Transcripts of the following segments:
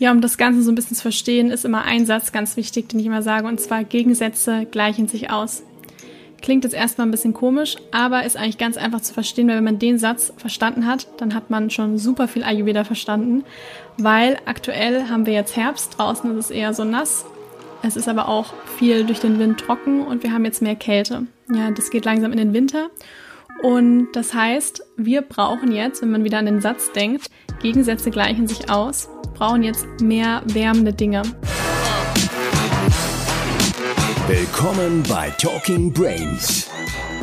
Ja, um das Ganze so ein bisschen zu verstehen, ist immer ein Satz ganz wichtig, den ich immer sage, und zwar Gegensätze gleichen sich aus. Klingt jetzt erstmal ein bisschen komisch, aber ist eigentlich ganz einfach zu verstehen, weil wenn man den Satz verstanden hat, dann hat man schon super viel Ayurveda verstanden, weil aktuell haben wir jetzt Herbst, draußen ist es eher so nass, es ist aber auch viel durch den Wind trocken und wir haben jetzt mehr Kälte. Ja, das geht langsam in den Winter und das heißt, wir brauchen jetzt, wenn man wieder an den Satz denkt, Gegensätze gleichen sich aus, brauchen jetzt mehr wärmende Dinge. Willkommen bei Talking Brains.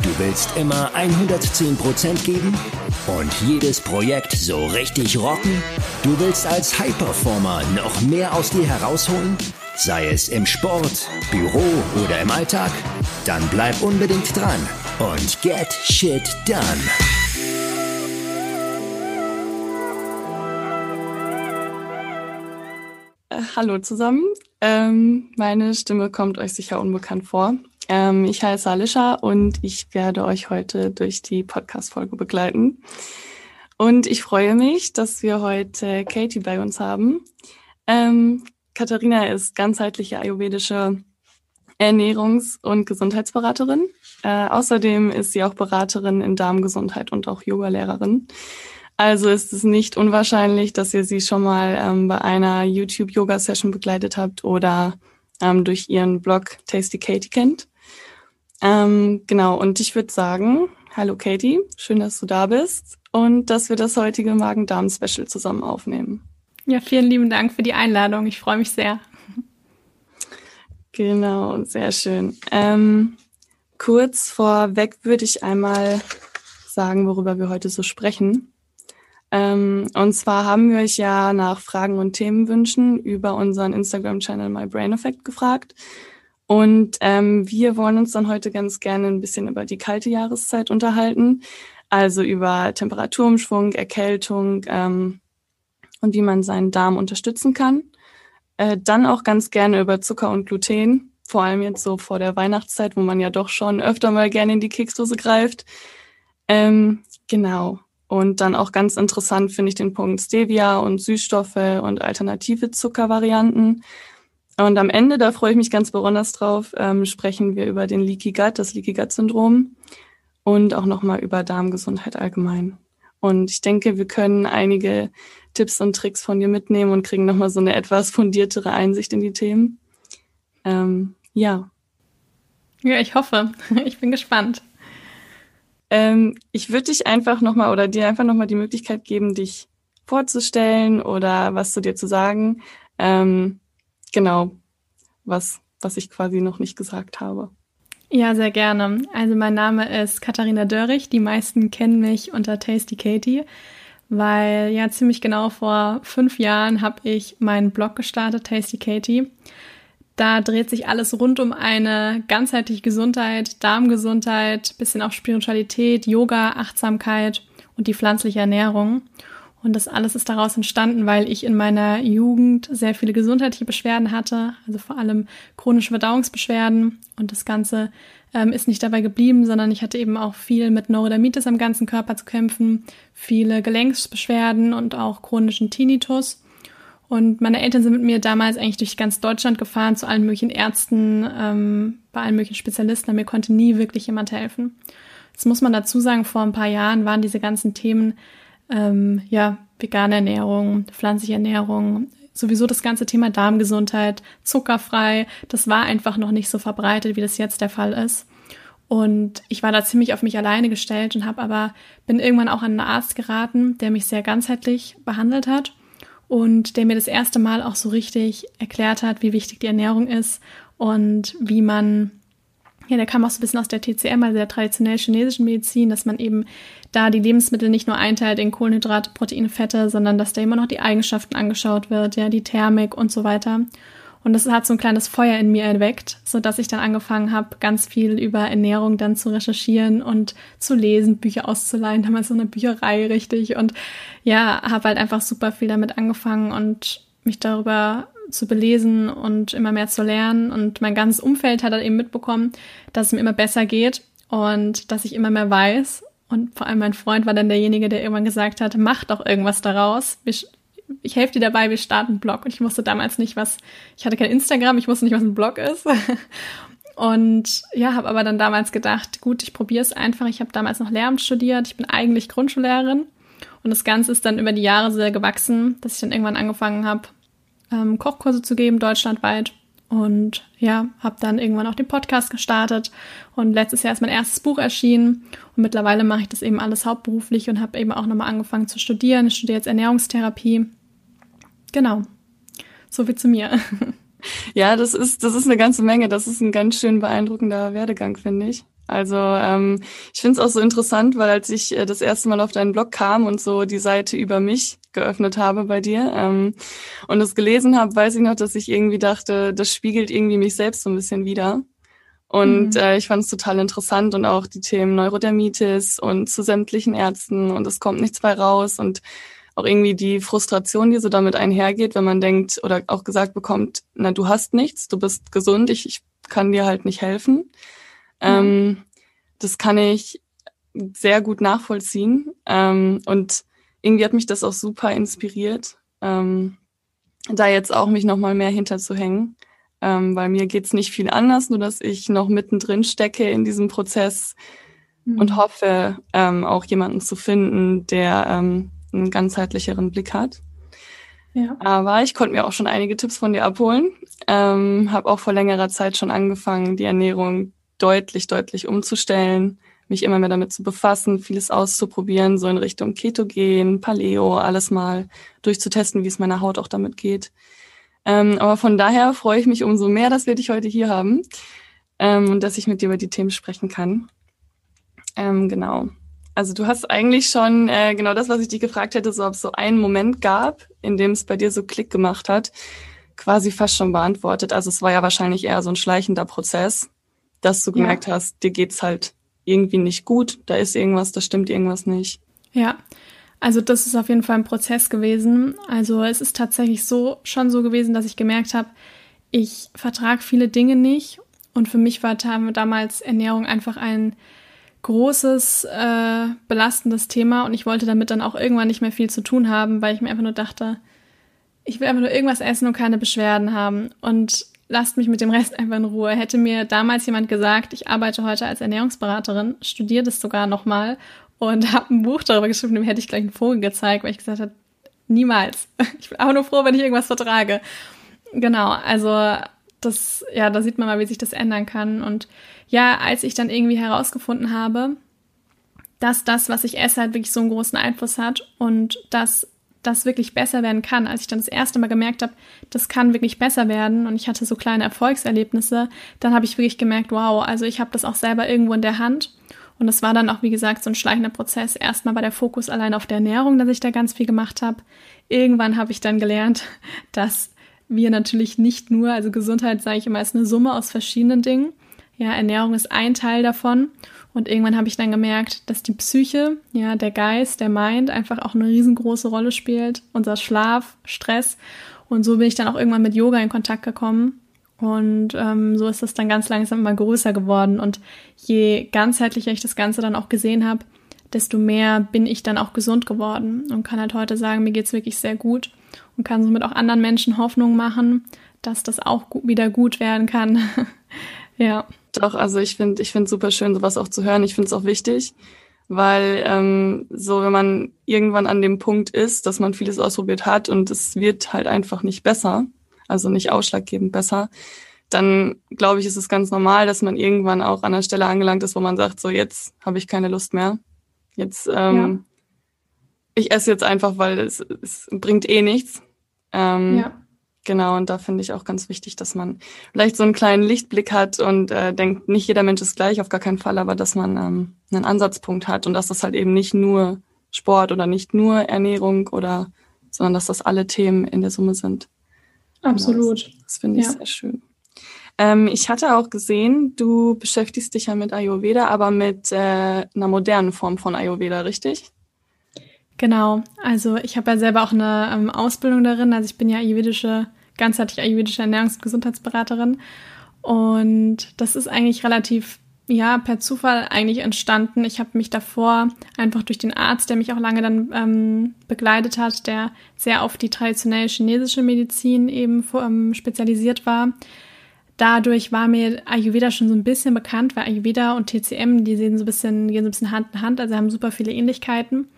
Du willst immer 110% geben und jedes Projekt so richtig rocken? Du willst als High-Performer noch mehr aus dir herausholen? Sei es im Sport, Büro oder im Alltag? Dann bleib unbedingt dran und get shit done. Hallo zusammen. Ähm, meine Stimme kommt euch sicher unbekannt vor. Ähm, ich heiße Alicia und ich werde euch heute durch die Podcast-Folge begleiten. Und ich freue mich, dass wir heute Katie bei uns haben. Ähm, Katharina ist ganzheitliche ayurvedische Ernährungs- und Gesundheitsberaterin. Äh, außerdem ist sie auch Beraterin in Darmgesundheit und auch Yogalehrerin. Also ist es nicht unwahrscheinlich, dass ihr sie schon mal ähm, bei einer YouTube-Yoga-Session begleitet habt oder ähm, durch ihren Blog Tasty Katie kennt. Ähm, genau, und ich würde sagen, hallo Katie, schön, dass du da bist und dass wir das heutige Magen-Darm-Special zusammen aufnehmen. Ja, vielen lieben Dank für die Einladung. Ich freue mich sehr. Genau, sehr schön. Ähm, kurz vorweg würde ich einmal sagen, worüber wir heute so sprechen. Ähm, und zwar haben wir euch ja nach Fragen und Themenwünschen über unseren Instagram-Channel My Brain Effect gefragt. Und ähm, wir wollen uns dann heute ganz gerne ein bisschen über die kalte Jahreszeit unterhalten, also über Temperaturumschwung, Erkältung ähm, und wie man seinen Darm unterstützen kann. Äh, dann auch ganz gerne über Zucker und Gluten, vor allem jetzt so vor der Weihnachtszeit, wo man ja doch schon öfter mal gerne in die Keksdose greift. Ähm, genau. Und dann auch ganz interessant finde ich den Punkt Stevia und Süßstoffe und alternative Zuckervarianten. Und am Ende, da freue ich mich ganz besonders drauf, ähm, sprechen wir über den Leaky Gut, das Leaky Gut Syndrom und auch nochmal über Darmgesundheit allgemein. Und ich denke, wir können einige Tipps und Tricks von dir mitnehmen und kriegen nochmal so eine etwas fundiertere Einsicht in die Themen. Ähm, ja. Ja, ich hoffe. Ich bin gespannt. Ähm, ich würde dich einfach nochmal oder dir einfach nochmal die Möglichkeit geben, dich vorzustellen oder was zu dir zu sagen. Ähm, genau, was, was ich quasi noch nicht gesagt habe. Ja, sehr gerne. Also mein Name ist Katharina Dörrich. Die meisten kennen mich unter Tasty Katie, weil ja ziemlich genau vor fünf Jahren habe ich meinen Blog gestartet, Tasty Katie. Da dreht sich alles rund um eine ganzheitliche Gesundheit, Darmgesundheit, bisschen auch Spiritualität, Yoga, Achtsamkeit und die pflanzliche Ernährung. Und das alles ist daraus entstanden, weil ich in meiner Jugend sehr viele gesundheitliche Beschwerden hatte, also vor allem chronische Verdauungsbeschwerden. Und das Ganze ähm, ist nicht dabei geblieben, sondern ich hatte eben auch viel mit Neurodermitis am ganzen Körper zu kämpfen, viele Gelenksbeschwerden und auch chronischen Tinnitus. Und meine Eltern sind mit mir damals eigentlich durch ganz Deutschland gefahren, zu allen möglichen Ärzten, ähm, bei allen möglichen Spezialisten, aber mir konnte nie wirklich jemand helfen. Jetzt muss man dazu sagen, vor ein paar Jahren waren diese ganzen Themen, ähm, ja, vegane Ernährung, pflanzliche Ernährung, sowieso das ganze Thema Darmgesundheit, zuckerfrei, das war einfach noch nicht so verbreitet, wie das jetzt der Fall ist. Und ich war da ziemlich auf mich alleine gestellt und habe aber bin irgendwann auch an einen Arzt geraten, der mich sehr ganzheitlich behandelt hat und der mir das erste Mal auch so richtig erklärt hat, wie wichtig die Ernährung ist und wie man, ja, der kam auch so ein bisschen aus der TCM, also der traditionell chinesischen Medizin, dass man eben da die Lebensmittel nicht nur einteilt in Kohlenhydrate, Proteine, Fette, sondern dass da immer noch die Eigenschaften angeschaut wird, ja, die Thermik und so weiter. Und das hat so ein kleines Feuer in mir erweckt, so dass ich dann angefangen habe, ganz viel über Ernährung dann zu recherchieren und zu lesen, Bücher auszuleihen, damals so eine Bücherei richtig. Und ja, habe halt einfach super viel damit angefangen und mich darüber zu belesen und immer mehr zu lernen. Und mein ganzes Umfeld hat dann eben mitbekommen, dass es mir immer besser geht und dass ich immer mehr weiß. Und vor allem mein Freund war dann derjenige, der irgendwann gesagt hat, mach doch irgendwas daraus. Ich helfe dir dabei, wir starten einen Blog. Und ich wusste damals nicht, was, ich hatte kein Instagram, ich wusste nicht, was ein Blog ist. Und ja, habe aber dann damals gedacht, gut, ich probiere es einfach. Ich habe damals noch Lehramt studiert, ich bin eigentlich Grundschullehrerin. Und das Ganze ist dann über die Jahre sehr gewachsen, dass ich dann irgendwann angefangen habe, ähm, Kochkurse zu geben, deutschlandweit. Und ja, habe dann irgendwann auch den Podcast gestartet und letztes Jahr ist mein erstes Buch erschienen und mittlerweile mache ich das eben alles hauptberuflich und habe eben auch nochmal angefangen zu studieren. Ich studiere jetzt Ernährungstherapie. Genau. So viel zu mir. Ja, das ist, das ist eine ganze Menge. Das ist ein ganz schön beeindruckender Werdegang, finde ich. Also ähm, ich finde es auch so interessant, weil als ich äh, das erste Mal auf deinen Blog kam und so die Seite über mich geöffnet habe bei dir ähm, und es gelesen habe, weiß ich noch, dass ich irgendwie dachte, das spiegelt irgendwie mich selbst so ein bisschen wieder. Und mhm. äh, ich fand es total interessant und auch die Themen Neurodermitis und zu sämtlichen Ärzten und es kommt nichts bei raus und auch irgendwie die Frustration, die so damit einhergeht, wenn man denkt oder auch gesagt bekommt, na, du hast nichts, du bist gesund, ich, ich kann dir halt nicht helfen. Ähm, das kann ich sehr gut nachvollziehen. Ähm, und irgendwie hat mich das auch super inspiriert, ähm, da jetzt auch mich nochmal mehr hinterzuhängen. Ähm, weil mir geht's nicht viel anders, nur dass ich noch mittendrin stecke in diesem Prozess mhm. und hoffe, ähm, auch jemanden zu finden, der ähm, einen ganzheitlicheren Blick hat. Ja. Aber ich konnte mir auch schon einige Tipps von dir abholen. Ähm, habe auch vor längerer Zeit schon angefangen, die Ernährung deutlich, deutlich umzustellen, mich immer mehr damit zu befassen, vieles auszuprobieren, so in Richtung Ketogen, Paleo, alles mal durchzutesten, wie es meiner Haut auch damit geht. Ähm, aber von daher freue ich mich umso mehr, dass wir dich heute hier haben ähm, und dass ich mit dir über die Themen sprechen kann. Ähm, genau. Also du hast eigentlich schon äh, genau das, was ich dich gefragt hätte, so ob es so einen Moment gab, in dem es bei dir so Klick gemacht hat, quasi fast schon beantwortet. Also es war ja wahrscheinlich eher so ein schleichender Prozess dass du gemerkt ja. hast, dir geht's halt irgendwie nicht gut, da ist irgendwas, da stimmt irgendwas nicht. Ja, also das ist auf jeden Fall ein Prozess gewesen. Also es ist tatsächlich so schon so gewesen, dass ich gemerkt habe, ich vertrage viele Dinge nicht und für mich war damals Ernährung einfach ein großes äh, belastendes Thema und ich wollte damit dann auch irgendwann nicht mehr viel zu tun haben, weil ich mir einfach nur dachte, ich will einfach nur irgendwas essen und keine Beschwerden haben und lasst mich mit dem Rest einfach in Ruhe. Hätte mir damals jemand gesagt, ich arbeite heute als Ernährungsberaterin, studiere das sogar nochmal und habe ein Buch darüber geschrieben, dem hätte ich gleich einen Vogel gezeigt, weil ich gesagt habe, niemals. Ich bin auch nur froh, wenn ich irgendwas vertrage. Genau, also das, ja, da sieht man mal, wie sich das ändern kann. Und ja, als ich dann irgendwie herausgefunden habe, dass das, was ich esse, halt wirklich so einen großen Einfluss hat und dass das wirklich besser werden kann. Als ich dann das erste Mal gemerkt habe, das kann wirklich besser werden und ich hatte so kleine Erfolgserlebnisse, dann habe ich wirklich gemerkt, wow, also ich habe das auch selber irgendwo in der Hand. Und das war dann auch, wie gesagt, so ein schleichender Prozess. Erstmal war der Fokus allein auf der Ernährung, dass ich da ganz viel gemacht habe. Irgendwann habe ich dann gelernt, dass wir natürlich nicht nur, also Gesundheit, sage ich immer, ist eine Summe aus verschiedenen Dingen. Ja, Ernährung ist ein Teil davon. Und irgendwann habe ich dann gemerkt, dass die Psyche, ja, der Geist, der Mind einfach auch eine riesengroße Rolle spielt. Unser Schlaf, Stress. Und so bin ich dann auch irgendwann mit Yoga in Kontakt gekommen. Und ähm, so ist das dann ganz langsam immer größer geworden. Und je ganzheitlicher ich das Ganze dann auch gesehen habe, desto mehr bin ich dann auch gesund geworden und kann halt heute sagen, mir geht's wirklich sehr gut und kann somit auch anderen Menschen Hoffnung machen, dass das auch wieder gut werden kann. ja. Doch, also ich finde, ich finde super schön, sowas auch zu hören. Ich finde es auch wichtig, weil ähm, so, wenn man irgendwann an dem Punkt ist, dass man vieles ausprobiert hat und es wird halt einfach nicht besser, also nicht ausschlaggebend besser, dann glaube ich, ist es ganz normal, dass man irgendwann auch an der Stelle angelangt ist, wo man sagt, so jetzt habe ich keine Lust mehr. Jetzt, ähm, ja. ich esse jetzt einfach, weil es, es bringt eh nichts. Ähm, ja. Genau, und da finde ich auch ganz wichtig, dass man vielleicht so einen kleinen Lichtblick hat und äh, denkt, nicht jeder Mensch ist gleich, auf gar keinen Fall, aber dass man ähm, einen Ansatzpunkt hat und dass das halt eben nicht nur Sport oder nicht nur Ernährung oder, sondern dass das alle Themen in der Summe sind. Absolut. Genau, das, das finde ich ja. sehr schön. Ähm, ich hatte auch gesehen, du beschäftigst dich ja mit Ayurveda, aber mit äh, einer modernen Form von Ayurveda, richtig? Genau, also ich habe ja selber auch eine ähm, Ausbildung darin, also ich bin ja ayurvedische ganzheitlich ayurvedische Ernährungs- und Gesundheitsberaterin. Und das ist eigentlich relativ ja per Zufall eigentlich entstanden. Ich habe mich davor einfach durch den Arzt, der mich auch lange dann ähm, begleitet hat, der sehr auf die traditionelle chinesische Medizin eben ähm, spezialisiert war. Dadurch war mir Ayurveda schon so ein bisschen bekannt, weil Ayurveda und TCM, die sehen so ein bisschen, gehen so ein bisschen Hand in Hand, also haben super viele Ähnlichkeiten.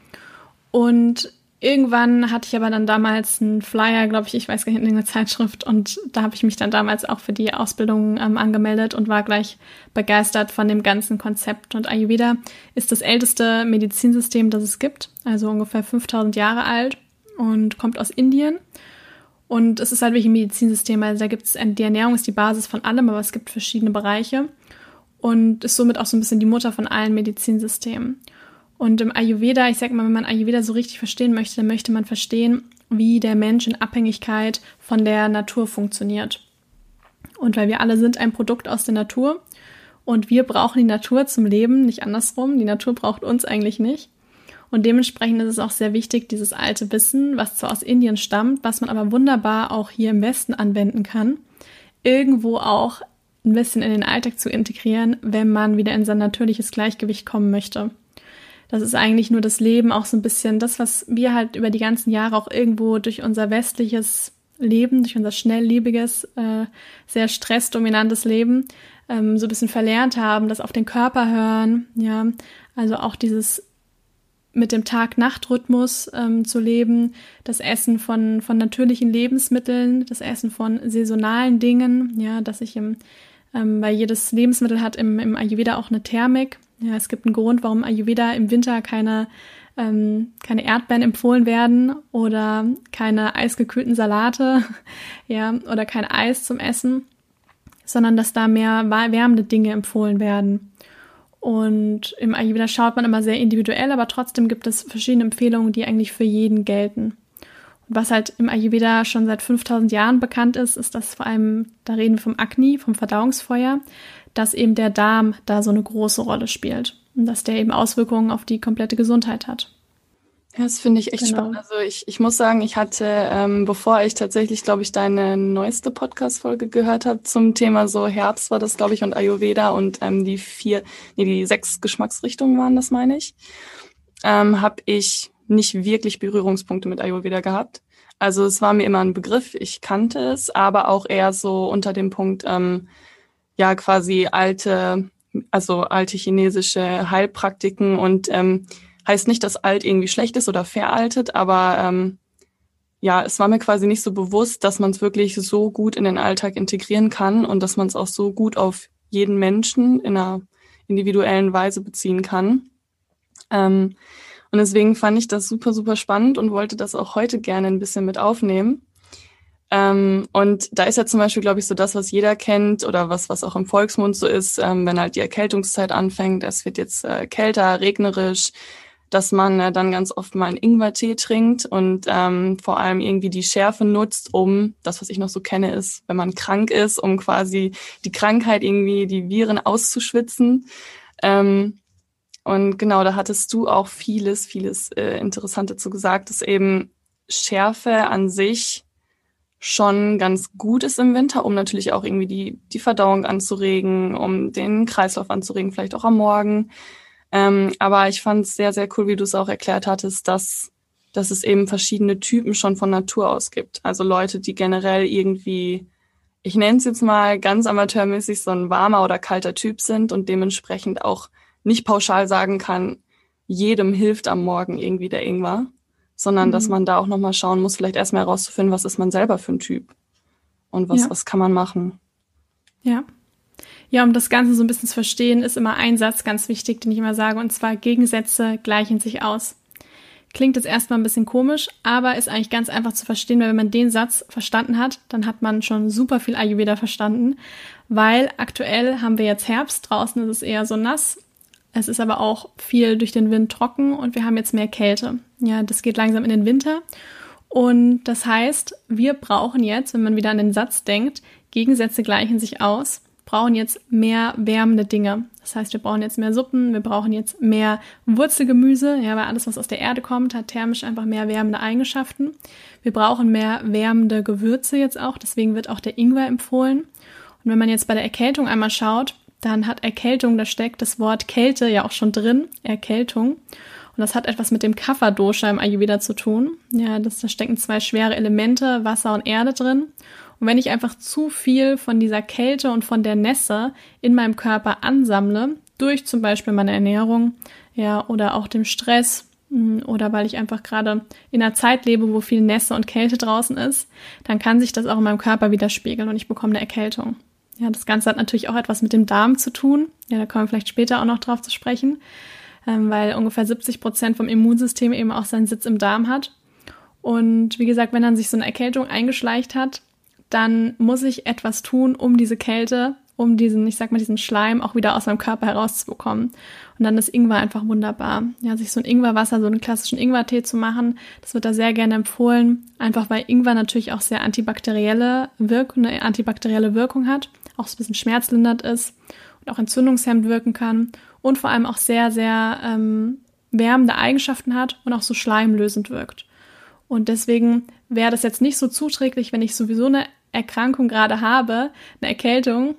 Und Irgendwann hatte ich aber dann damals einen Flyer, glaube ich, ich weiß gar nicht, in einer Zeitschrift und da habe ich mich dann damals auch für die Ausbildung ähm, angemeldet und war gleich begeistert von dem ganzen Konzept. Und Ayurveda ist das älteste Medizinsystem, das es gibt, also ungefähr 5000 Jahre alt und kommt aus Indien. Und es ist halt wirklich ein Medizinsystem, also da gibt es, die Ernährung ist die Basis von allem, aber es gibt verschiedene Bereiche und ist somit auch so ein bisschen die Mutter von allen Medizinsystemen. Und im Ayurveda, ich sag mal, wenn man Ayurveda so richtig verstehen möchte, dann möchte man verstehen, wie der Mensch in Abhängigkeit von der Natur funktioniert. Und weil wir alle sind ein Produkt aus der Natur und wir brauchen die Natur zum Leben, nicht andersrum. Die Natur braucht uns eigentlich nicht. Und dementsprechend ist es auch sehr wichtig, dieses alte Wissen, was zwar aus Indien stammt, was man aber wunderbar auch hier im Westen anwenden kann, irgendwo auch ein bisschen in den Alltag zu integrieren, wenn man wieder in sein natürliches Gleichgewicht kommen möchte das ist eigentlich nur das Leben, auch so ein bisschen das, was wir halt über die ganzen Jahre auch irgendwo durch unser westliches Leben, durch unser schnelllebiges, äh, sehr stressdominantes Leben ähm, so ein bisschen verlernt haben, das auf den Körper hören, ja, also auch dieses mit dem Tag-Nacht-Rhythmus ähm, zu leben, das Essen von, von natürlichen Lebensmitteln, das Essen von saisonalen Dingen, ja, dass ich im, ähm, weil jedes Lebensmittel hat im, im Ayurveda auch eine Thermik, ja, es gibt einen Grund, warum Ayurveda im Winter keine, ähm, keine Erdbeeren empfohlen werden oder keine eisgekühlten Salate, ja, oder kein Eis zum Essen, sondern dass da mehr wärmende Dinge empfohlen werden. Und im Ayurveda schaut man immer sehr individuell, aber trotzdem gibt es verschiedene Empfehlungen, die eigentlich für jeden gelten. Und was halt im Ayurveda schon seit 5000 Jahren bekannt ist, ist, dass vor allem, da reden wir vom Agni, vom Verdauungsfeuer, dass eben der Darm da so eine große Rolle spielt und dass der eben Auswirkungen auf die komplette Gesundheit hat. Ja, das finde ich echt genau. spannend. Also ich, ich muss sagen, ich hatte, ähm, bevor ich tatsächlich, glaube ich, deine neueste Podcast-Folge gehört habe zum Thema so Herbst war das, glaube ich, und Ayurveda und ähm, die vier, nee, die sechs Geschmacksrichtungen waren das, meine ich, ähm, habe ich nicht wirklich Berührungspunkte mit Ayurveda gehabt. Also es war mir immer ein Begriff, ich kannte es, aber auch eher so unter dem Punkt, ähm, ja quasi alte, also alte chinesische Heilpraktiken und ähm, heißt nicht, dass alt irgendwie schlecht ist oder veraltet, aber ähm, ja, es war mir quasi nicht so bewusst, dass man es wirklich so gut in den Alltag integrieren kann und dass man es auch so gut auf jeden Menschen in einer individuellen Weise beziehen kann. Ähm, und deswegen fand ich das super, super spannend und wollte das auch heute gerne ein bisschen mit aufnehmen. Ähm, und da ist ja zum Beispiel, glaube ich, so das, was jeder kennt oder was, was auch im Volksmund so ist, ähm, wenn halt die Erkältungszeit anfängt, es wird jetzt äh, kälter, regnerisch, dass man äh, dann ganz oft mal einen Ingwertee trinkt und ähm, vor allem irgendwie die Schärfe nutzt, um, das, was ich noch so kenne, ist, wenn man krank ist, um quasi die Krankheit irgendwie, die Viren auszuschwitzen. Ähm, und genau, da hattest du auch vieles, vieles äh, Interessante zu gesagt, dass eben Schärfe an sich schon ganz gut ist im Winter, um natürlich auch irgendwie die, die Verdauung anzuregen, um den Kreislauf anzuregen, vielleicht auch am Morgen. Ähm, aber ich fand es sehr, sehr cool, wie du es auch erklärt hattest, dass, dass es eben verschiedene Typen schon von Natur aus gibt. Also Leute, die generell irgendwie, ich nenne es jetzt mal ganz amateurmäßig, so ein warmer oder kalter Typ sind und dementsprechend auch nicht pauschal sagen kann, jedem hilft am Morgen irgendwie der Ingwer sondern mhm. dass man da auch nochmal schauen muss, vielleicht erstmal herauszufinden, was ist man selber für ein Typ und was, ja. was kann man machen. Ja. Ja, um das Ganze so ein bisschen zu verstehen, ist immer ein Satz ganz wichtig, den ich immer sage, und zwar Gegensätze gleichen sich aus. Klingt jetzt erstmal ein bisschen komisch, aber ist eigentlich ganz einfach zu verstehen, weil wenn man den Satz verstanden hat, dann hat man schon super viel Ayurveda verstanden, weil aktuell haben wir jetzt Herbst, draußen ist es eher so nass es ist aber auch viel durch den Wind trocken und wir haben jetzt mehr Kälte. Ja, das geht langsam in den Winter. Und das heißt, wir brauchen jetzt, wenn man wieder an den Satz denkt, Gegensätze gleichen sich aus, brauchen jetzt mehr wärmende Dinge. Das heißt, wir brauchen jetzt mehr Suppen, wir brauchen jetzt mehr Wurzelgemüse, ja, weil alles, was aus der Erde kommt, hat thermisch einfach mehr wärmende Eigenschaften. Wir brauchen mehr wärmende Gewürze jetzt auch, deswegen wird auch der Ingwer empfohlen. Und wenn man jetzt bei der Erkältung einmal schaut, dann hat Erkältung, da steckt das Wort Kälte ja auch schon drin, Erkältung. Und das hat etwas mit dem Kapha-Dosha im Ayurveda zu tun. Ja, das, da stecken zwei schwere Elemente, Wasser und Erde drin. Und wenn ich einfach zu viel von dieser Kälte und von der Nässe in meinem Körper ansammle, durch zum Beispiel meine Ernährung, ja, oder auch dem Stress, hm, oder weil ich einfach gerade in einer Zeit lebe, wo viel Nässe und Kälte draußen ist, dann kann sich das auch in meinem Körper widerspiegeln und ich bekomme eine Erkältung. Ja, das Ganze hat natürlich auch etwas mit dem Darm zu tun. Ja, da kommen wir vielleicht später auch noch drauf zu sprechen, ähm, weil ungefähr 70 Prozent vom Immunsystem eben auch seinen Sitz im Darm hat. Und wie gesagt, wenn dann sich so eine Erkältung eingeschleicht hat, dann muss ich etwas tun, um diese Kälte, um diesen, ich sag mal, diesen Schleim auch wieder aus meinem Körper herauszubekommen. Und dann ist Ingwer einfach wunderbar. Ja, sich so ein Ingwerwasser, so einen klassischen Ingwertee zu machen, das wird da sehr gerne empfohlen. Einfach weil Ingwer natürlich auch sehr antibakterielle Wirkung, eine antibakterielle Wirkung hat, auch so ein bisschen schmerzlindernd ist und auch entzündungshemmend wirken kann und vor allem auch sehr, sehr ähm, wärmende Eigenschaften hat und auch so schleimlösend wirkt. Und deswegen wäre das jetzt nicht so zuträglich, wenn ich sowieso eine Erkrankung gerade habe, eine Erkältung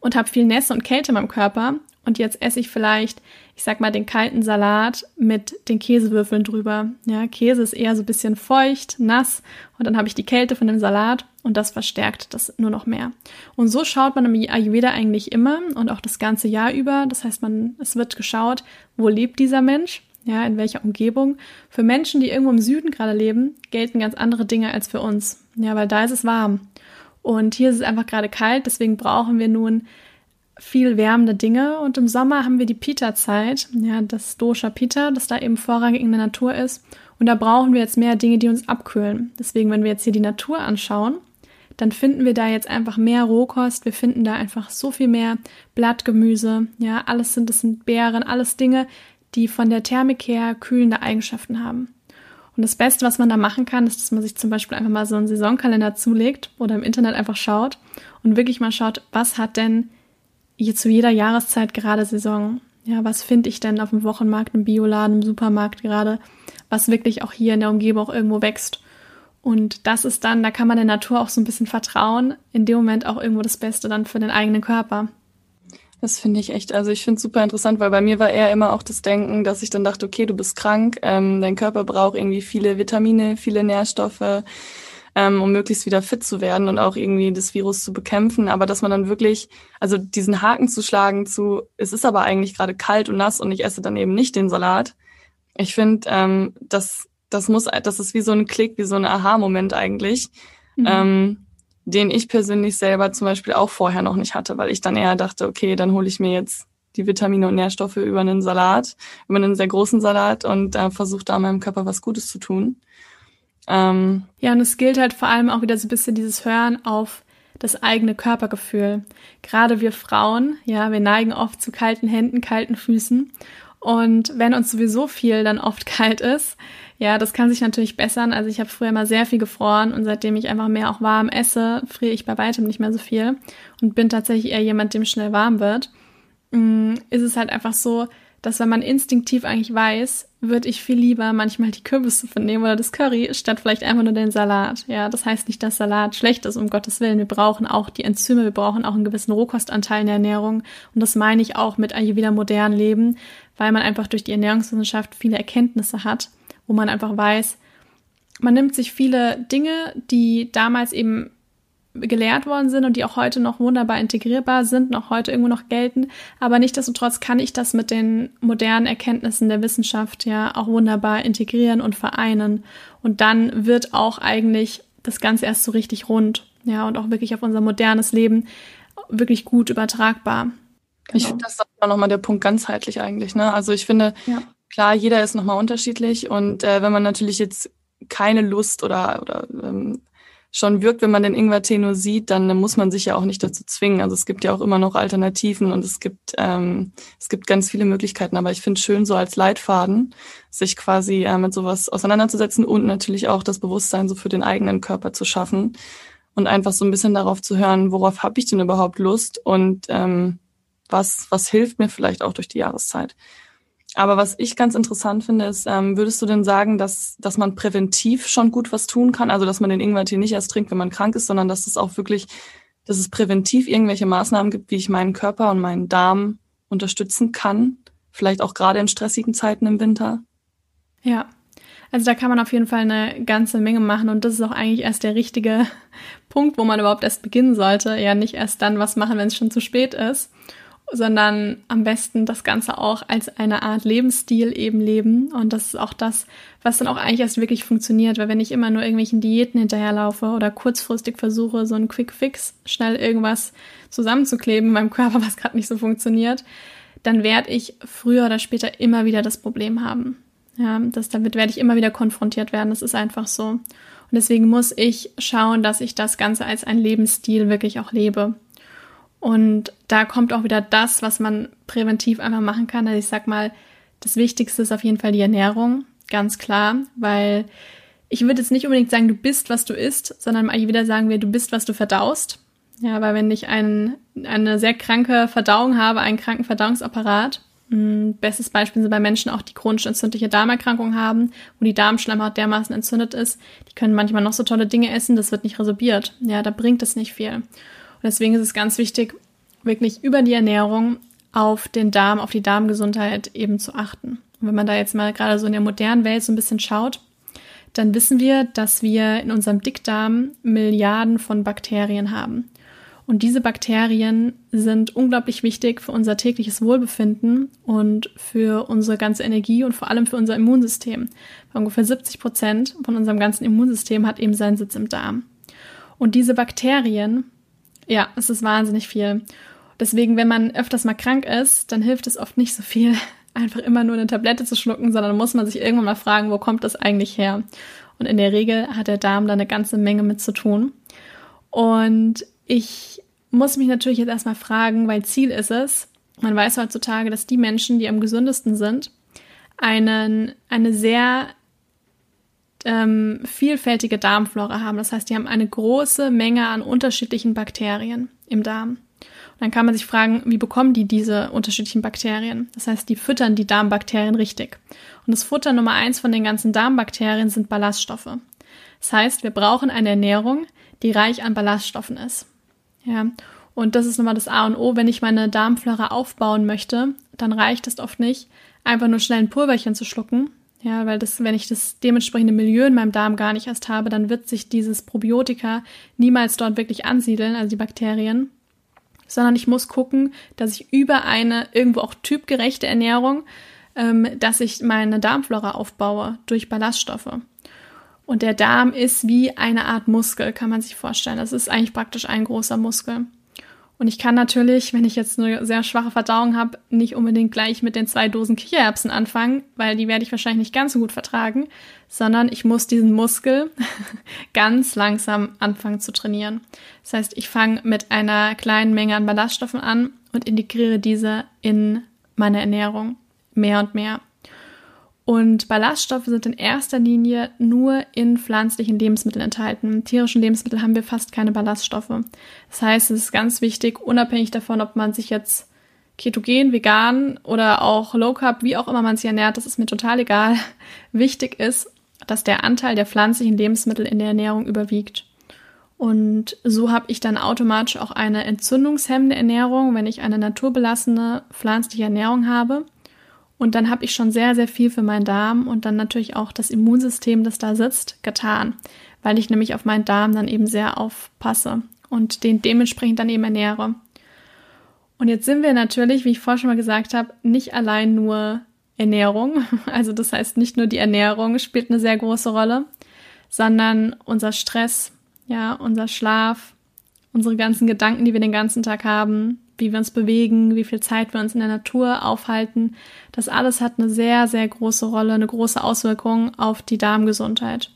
und habe viel Nässe und Kälte in meinem Körper und jetzt esse ich vielleicht, ich sag mal, den kalten Salat mit den Käsewürfeln drüber. Ja, Käse ist eher so ein bisschen feucht, nass und dann habe ich die Kälte von dem Salat und das verstärkt das nur noch mehr. Und so schaut man im Ayurveda eigentlich immer und auch das ganze Jahr über. Das heißt, man, es wird geschaut, wo lebt dieser Mensch? Ja, in welcher Umgebung? Für Menschen, die irgendwo im Süden gerade leben, gelten ganz andere Dinge als für uns. Ja, weil da ist es warm. Und hier ist es einfach gerade kalt, deswegen brauchen wir nun viel wärmende Dinge. Und im Sommer haben wir die Pita-Zeit, ja, das Dosha Pita, das da eben vorrangig in der Natur ist. Und da brauchen wir jetzt mehr Dinge, die uns abkühlen. Deswegen, wenn wir jetzt hier die Natur anschauen, dann finden wir da jetzt einfach mehr Rohkost. Wir finden da einfach so viel mehr Blattgemüse. Ja, alles sind, das sind Beeren, alles Dinge, die von der Thermik her kühlende Eigenschaften haben. Und das Beste, was man da machen kann, ist, dass man sich zum Beispiel einfach mal so einen Saisonkalender zulegt oder im Internet einfach schaut und wirklich mal schaut, was hat denn zu jeder Jahreszeit gerade Saison? Ja, was finde ich denn auf dem Wochenmarkt, im Bioladen, im Supermarkt gerade, was wirklich auch hier in der Umgebung auch irgendwo wächst? Und das ist dann, da kann man der Natur auch so ein bisschen vertrauen, in dem Moment auch irgendwo das Beste dann für den eigenen Körper. Das finde ich echt, also ich finde es super interessant, weil bei mir war eher immer auch das Denken, dass ich dann dachte, okay, du bist krank, ähm, dein Körper braucht irgendwie viele Vitamine, viele Nährstoffe, ähm, um möglichst wieder fit zu werden und auch irgendwie das Virus zu bekämpfen. Aber dass man dann wirklich, also diesen Haken zu schlagen zu, es ist aber eigentlich gerade kalt und nass und ich esse dann eben nicht den Salat. Ich finde, ähm, das, das muss, das ist wie so ein Klick, wie so ein Aha-Moment eigentlich. Mhm. Ähm, den ich persönlich selber zum Beispiel auch vorher noch nicht hatte, weil ich dann eher dachte, okay, dann hole ich mir jetzt die Vitamine und Nährstoffe über einen Salat, über einen sehr großen Salat und äh, versuche da meinem Körper was Gutes zu tun. Ähm, ja, und es gilt halt vor allem auch wieder so ein bisschen dieses Hören auf das eigene Körpergefühl. Gerade wir Frauen, ja, wir neigen oft zu kalten Händen, kalten Füßen. Und wenn uns sowieso viel dann oft kalt ist, ja, das kann sich natürlich bessern. Also ich habe früher mal sehr viel gefroren und seitdem ich einfach mehr auch warm esse, friere ich bei weitem nicht mehr so viel und bin tatsächlich eher jemand, dem schnell warm wird. Mm, ist es halt einfach so, dass wenn man instinktiv eigentlich weiß, würde ich viel lieber manchmal die Kürbissuppe nehmen oder das Curry, statt vielleicht einfach nur den Salat. Ja, das heißt nicht, dass Salat schlecht ist, um Gottes Willen. Wir brauchen auch die Enzyme, wir brauchen auch einen gewissen Rohkostanteil in der Ernährung. Und das meine ich auch mit Ayurveda modern Leben, weil man einfach durch die Ernährungswissenschaft viele Erkenntnisse hat wo man einfach weiß, man nimmt sich viele Dinge, die damals eben gelehrt worden sind und die auch heute noch wunderbar integrierbar sind, noch heute irgendwo noch gelten. Aber nichtsdestotrotz kann ich das mit den modernen Erkenntnissen der Wissenschaft ja auch wunderbar integrieren und vereinen. Und dann wird auch eigentlich das Ganze erst so richtig rund. Ja, und auch wirklich auf unser modernes Leben wirklich gut übertragbar. Genau. Ich finde, das ist auch nochmal der Punkt ganzheitlich eigentlich. Ne? Also ich finde, ja. Klar, jeder ist nochmal unterschiedlich und äh, wenn man natürlich jetzt keine Lust oder, oder ähm, schon wirkt, wenn man den Ingwertee nur sieht, dann muss man sich ja auch nicht dazu zwingen. Also es gibt ja auch immer noch Alternativen und es gibt ähm, es gibt ganz viele Möglichkeiten. Aber ich finde schön, so als Leitfaden sich quasi äh, mit sowas auseinanderzusetzen und natürlich auch das Bewusstsein so für den eigenen Körper zu schaffen und einfach so ein bisschen darauf zu hören, worauf habe ich denn überhaupt Lust und ähm, was was hilft mir vielleicht auch durch die Jahreszeit. Aber was ich ganz interessant finde, ist, ähm, würdest du denn sagen, dass, dass man präventiv schon gut was tun kann? Also, dass man den Ingwertee nicht erst trinkt, wenn man krank ist, sondern dass das auch wirklich dass es präventiv irgendwelche Maßnahmen gibt, wie ich meinen Körper und meinen Darm unterstützen kann. Vielleicht auch gerade in stressigen Zeiten im Winter. Ja, also da kann man auf jeden Fall eine ganze Menge machen und das ist auch eigentlich erst der richtige Punkt, wo man überhaupt erst beginnen sollte. Ja, nicht erst dann was machen, wenn es schon zu spät ist, sondern am besten das Ganze auch als eine Art Lebensstil eben leben. Und das ist auch das, was dann auch eigentlich erst wirklich funktioniert. Weil wenn ich immer nur irgendwelchen Diäten hinterherlaufe oder kurzfristig versuche, so einen Quick Fix, schnell irgendwas zusammenzukleben in meinem Körper, was gerade nicht so funktioniert, dann werde ich früher oder später immer wieder das Problem haben. Ja, das, damit werde ich immer wieder konfrontiert werden. Das ist einfach so. Und deswegen muss ich schauen, dass ich das Ganze als ein Lebensstil wirklich auch lebe. Und da kommt auch wieder das, was man präventiv einfach machen kann. Also ich sag mal, das Wichtigste ist auf jeden Fall die Ernährung, ganz klar, weil ich würde jetzt nicht unbedingt sagen, du bist, was du isst, sondern eigentlich wieder sagen wir, du bist, was du verdaust. Ja, weil wenn ich ein, eine sehr kranke Verdauung habe, einen kranken Verdauungsapparat, hm, Bestes Beispiel sind bei Menschen auch, die chronisch entzündliche Darmerkrankungen haben, wo die Darmschleimhaut dermaßen entzündet ist. Die können manchmal noch so tolle Dinge essen, das wird nicht resorbiert. Ja, da bringt es nicht viel. Und deswegen ist es ganz wichtig, wirklich über die Ernährung auf den Darm, auf die Darmgesundheit eben zu achten. Und wenn man da jetzt mal gerade so in der modernen Welt so ein bisschen schaut, dann wissen wir, dass wir in unserem Dickdarm Milliarden von Bakterien haben. Und diese Bakterien sind unglaublich wichtig für unser tägliches Wohlbefinden und für unsere ganze Energie und vor allem für unser Immunsystem. ungefähr 70 Prozent von unserem ganzen Immunsystem hat eben seinen Sitz im Darm. Und diese Bakterien, ja, es ist wahnsinnig viel. Deswegen, wenn man öfters mal krank ist, dann hilft es oft nicht so viel, einfach immer nur eine Tablette zu schlucken, sondern muss man sich irgendwann mal fragen, wo kommt das eigentlich her? Und in der Regel hat der Darm da eine ganze Menge mit zu tun. Und ich muss mich natürlich jetzt erstmal fragen, weil Ziel ist es, man weiß heutzutage, dass die Menschen, die am gesündesten sind, einen, eine sehr ähm, vielfältige Darmflora haben. Das heißt, die haben eine große Menge an unterschiedlichen Bakterien im Darm. Und dann kann man sich fragen, wie bekommen die diese unterschiedlichen Bakterien? Das heißt, die füttern die Darmbakterien richtig. Und das Futter Nummer eins von den ganzen Darmbakterien sind Ballaststoffe. Das heißt, wir brauchen eine Ernährung, die reich an Ballaststoffen ist. Ja, und das ist nochmal das A und O. Wenn ich meine Darmflora aufbauen möchte, dann reicht es oft nicht, einfach nur schnell ein Pulverchen zu schlucken. Ja, weil das, wenn ich das dementsprechende Milieu in meinem Darm gar nicht erst habe, dann wird sich dieses Probiotika niemals dort wirklich ansiedeln, also die Bakterien. Sondern ich muss gucken, dass ich über eine irgendwo auch typgerechte Ernährung, ähm, dass ich meine Darmflora aufbaue durch Ballaststoffe. Und der Darm ist wie eine Art Muskel, kann man sich vorstellen. Das ist eigentlich praktisch ein großer Muskel. Und ich kann natürlich, wenn ich jetzt eine sehr schwache Verdauung habe, nicht unbedingt gleich mit den zwei Dosen Kichererbsen anfangen, weil die werde ich wahrscheinlich nicht ganz so gut vertragen, sondern ich muss diesen Muskel ganz langsam anfangen zu trainieren. Das heißt, ich fange mit einer kleinen Menge an Ballaststoffen an und integriere diese in meine Ernährung mehr und mehr. Und Ballaststoffe sind in erster Linie nur in pflanzlichen Lebensmitteln enthalten. In tierischen Lebensmitteln haben wir fast keine Ballaststoffe. Das heißt, es ist ganz wichtig, unabhängig davon, ob man sich jetzt ketogen, vegan oder auch low carb, wie auch immer man sich ernährt, das ist mir total egal. Wichtig ist, dass der Anteil der pflanzlichen Lebensmittel in der Ernährung überwiegt. Und so habe ich dann automatisch auch eine entzündungshemmende Ernährung, wenn ich eine naturbelassene pflanzliche Ernährung habe. Und dann habe ich schon sehr, sehr viel für meinen Darm und dann natürlich auch das Immunsystem, das da sitzt, getan, weil ich nämlich auf meinen Darm dann eben sehr aufpasse und den dementsprechend dann eben ernähre. Und jetzt sind wir natürlich, wie ich vorher schon mal gesagt habe, nicht allein nur Ernährung. Also das heißt, nicht nur die Ernährung spielt eine sehr große Rolle, sondern unser Stress, ja, unser Schlaf, unsere ganzen Gedanken, die wir den ganzen Tag haben, wie wir uns bewegen, wie viel Zeit wir uns in der Natur aufhalten. Das alles hat eine sehr, sehr große Rolle, eine große Auswirkung auf die Darmgesundheit.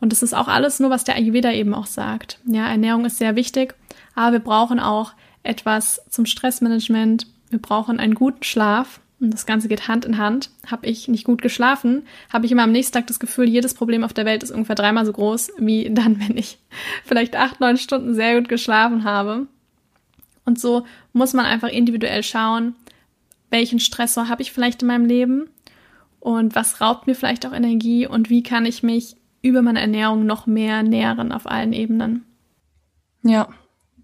Und das ist auch alles nur, was der Ayurveda eben auch sagt. Ja, Ernährung ist sehr wichtig, aber wir brauchen auch etwas zum Stressmanagement. Wir brauchen einen guten Schlaf. Und das Ganze geht Hand in Hand. Habe ich nicht gut geschlafen, habe ich immer am nächsten Tag das Gefühl, jedes Problem auf der Welt ist ungefähr dreimal so groß, wie dann, wenn ich vielleicht acht, neun Stunden sehr gut geschlafen habe. Und so muss man einfach individuell schauen, welchen Stressor habe ich vielleicht in meinem Leben und was raubt mir vielleicht auch Energie und wie kann ich mich über meine Ernährung noch mehr nähren auf allen Ebenen. Ja,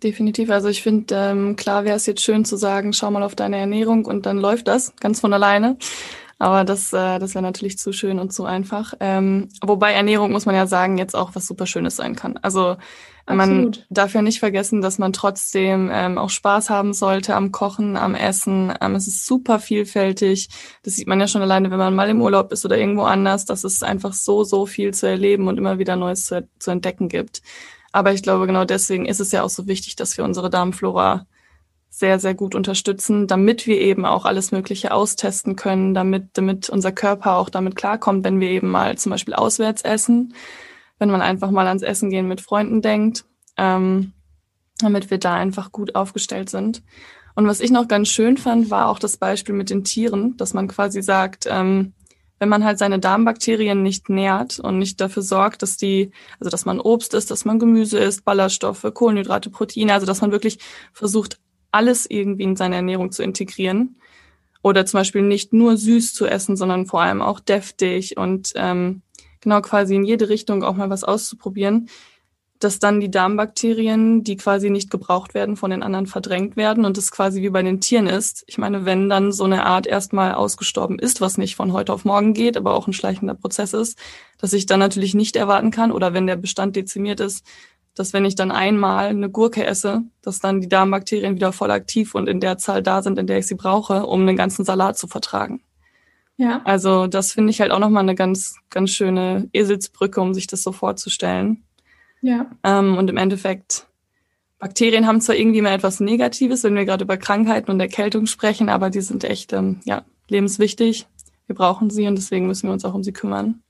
Definitiv. Also ich finde, ähm, klar wäre es jetzt schön zu sagen, schau mal auf deine Ernährung und dann läuft das ganz von alleine. Aber das, äh, das wäre natürlich zu schön und zu einfach. Ähm, wobei Ernährung, muss man ja sagen, jetzt auch was super Schönes sein kann. Also Absolut. man darf ja nicht vergessen, dass man trotzdem ähm, auch Spaß haben sollte am Kochen, am Essen. Ähm, es ist super vielfältig. Das sieht man ja schon alleine, wenn man mal im Urlaub ist oder irgendwo anders, dass es einfach so, so viel zu erleben und immer wieder Neues zu, zu entdecken gibt. Aber ich glaube, genau deswegen ist es ja auch so wichtig, dass wir unsere Darmflora sehr, sehr gut unterstützen, damit wir eben auch alles Mögliche austesten können, damit, damit unser Körper auch damit klarkommt, wenn wir eben mal zum Beispiel auswärts essen, wenn man einfach mal ans Essen gehen mit Freunden denkt, ähm, damit wir da einfach gut aufgestellt sind. Und was ich noch ganz schön fand, war auch das Beispiel mit den Tieren, dass man quasi sagt, ähm, wenn man halt seine Darmbakterien nicht nährt und nicht dafür sorgt, dass die, also dass man Obst isst, dass man Gemüse isst, Ballaststoffe, Kohlenhydrate, Proteine, also dass man wirklich versucht, alles irgendwie in seine Ernährung zu integrieren. Oder zum Beispiel nicht nur süß zu essen, sondern vor allem auch deftig und ähm, genau quasi in jede Richtung auch mal was auszuprobieren, dass dann die Darmbakterien, die quasi nicht gebraucht werden, von den anderen verdrängt werden und es quasi wie bei den Tieren ist. Ich meine, wenn dann so eine Art erstmal ausgestorben ist, was nicht von heute auf morgen geht, aber auch ein schleichender Prozess ist, dass ich dann natürlich nicht erwarten kann oder wenn der Bestand dezimiert ist, dass wenn ich dann einmal eine Gurke esse, dass dann die Darmbakterien wieder voll aktiv und in der Zahl da sind, in der ich sie brauche, um den ganzen Salat zu vertragen. Ja. Also das finde ich halt auch nochmal eine ganz, ganz schöne Eselsbrücke, um sich das so vorzustellen. Ja. Ähm, und im Endeffekt, Bakterien haben zwar irgendwie immer etwas Negatives, wenn wir gerade über Krankheiten und Erkältung sprechen, aber die sind echt, ähm, ja, lebenswichtig. Wir brauchen sie und deswegen müssen wir uns auch um sie kümmern.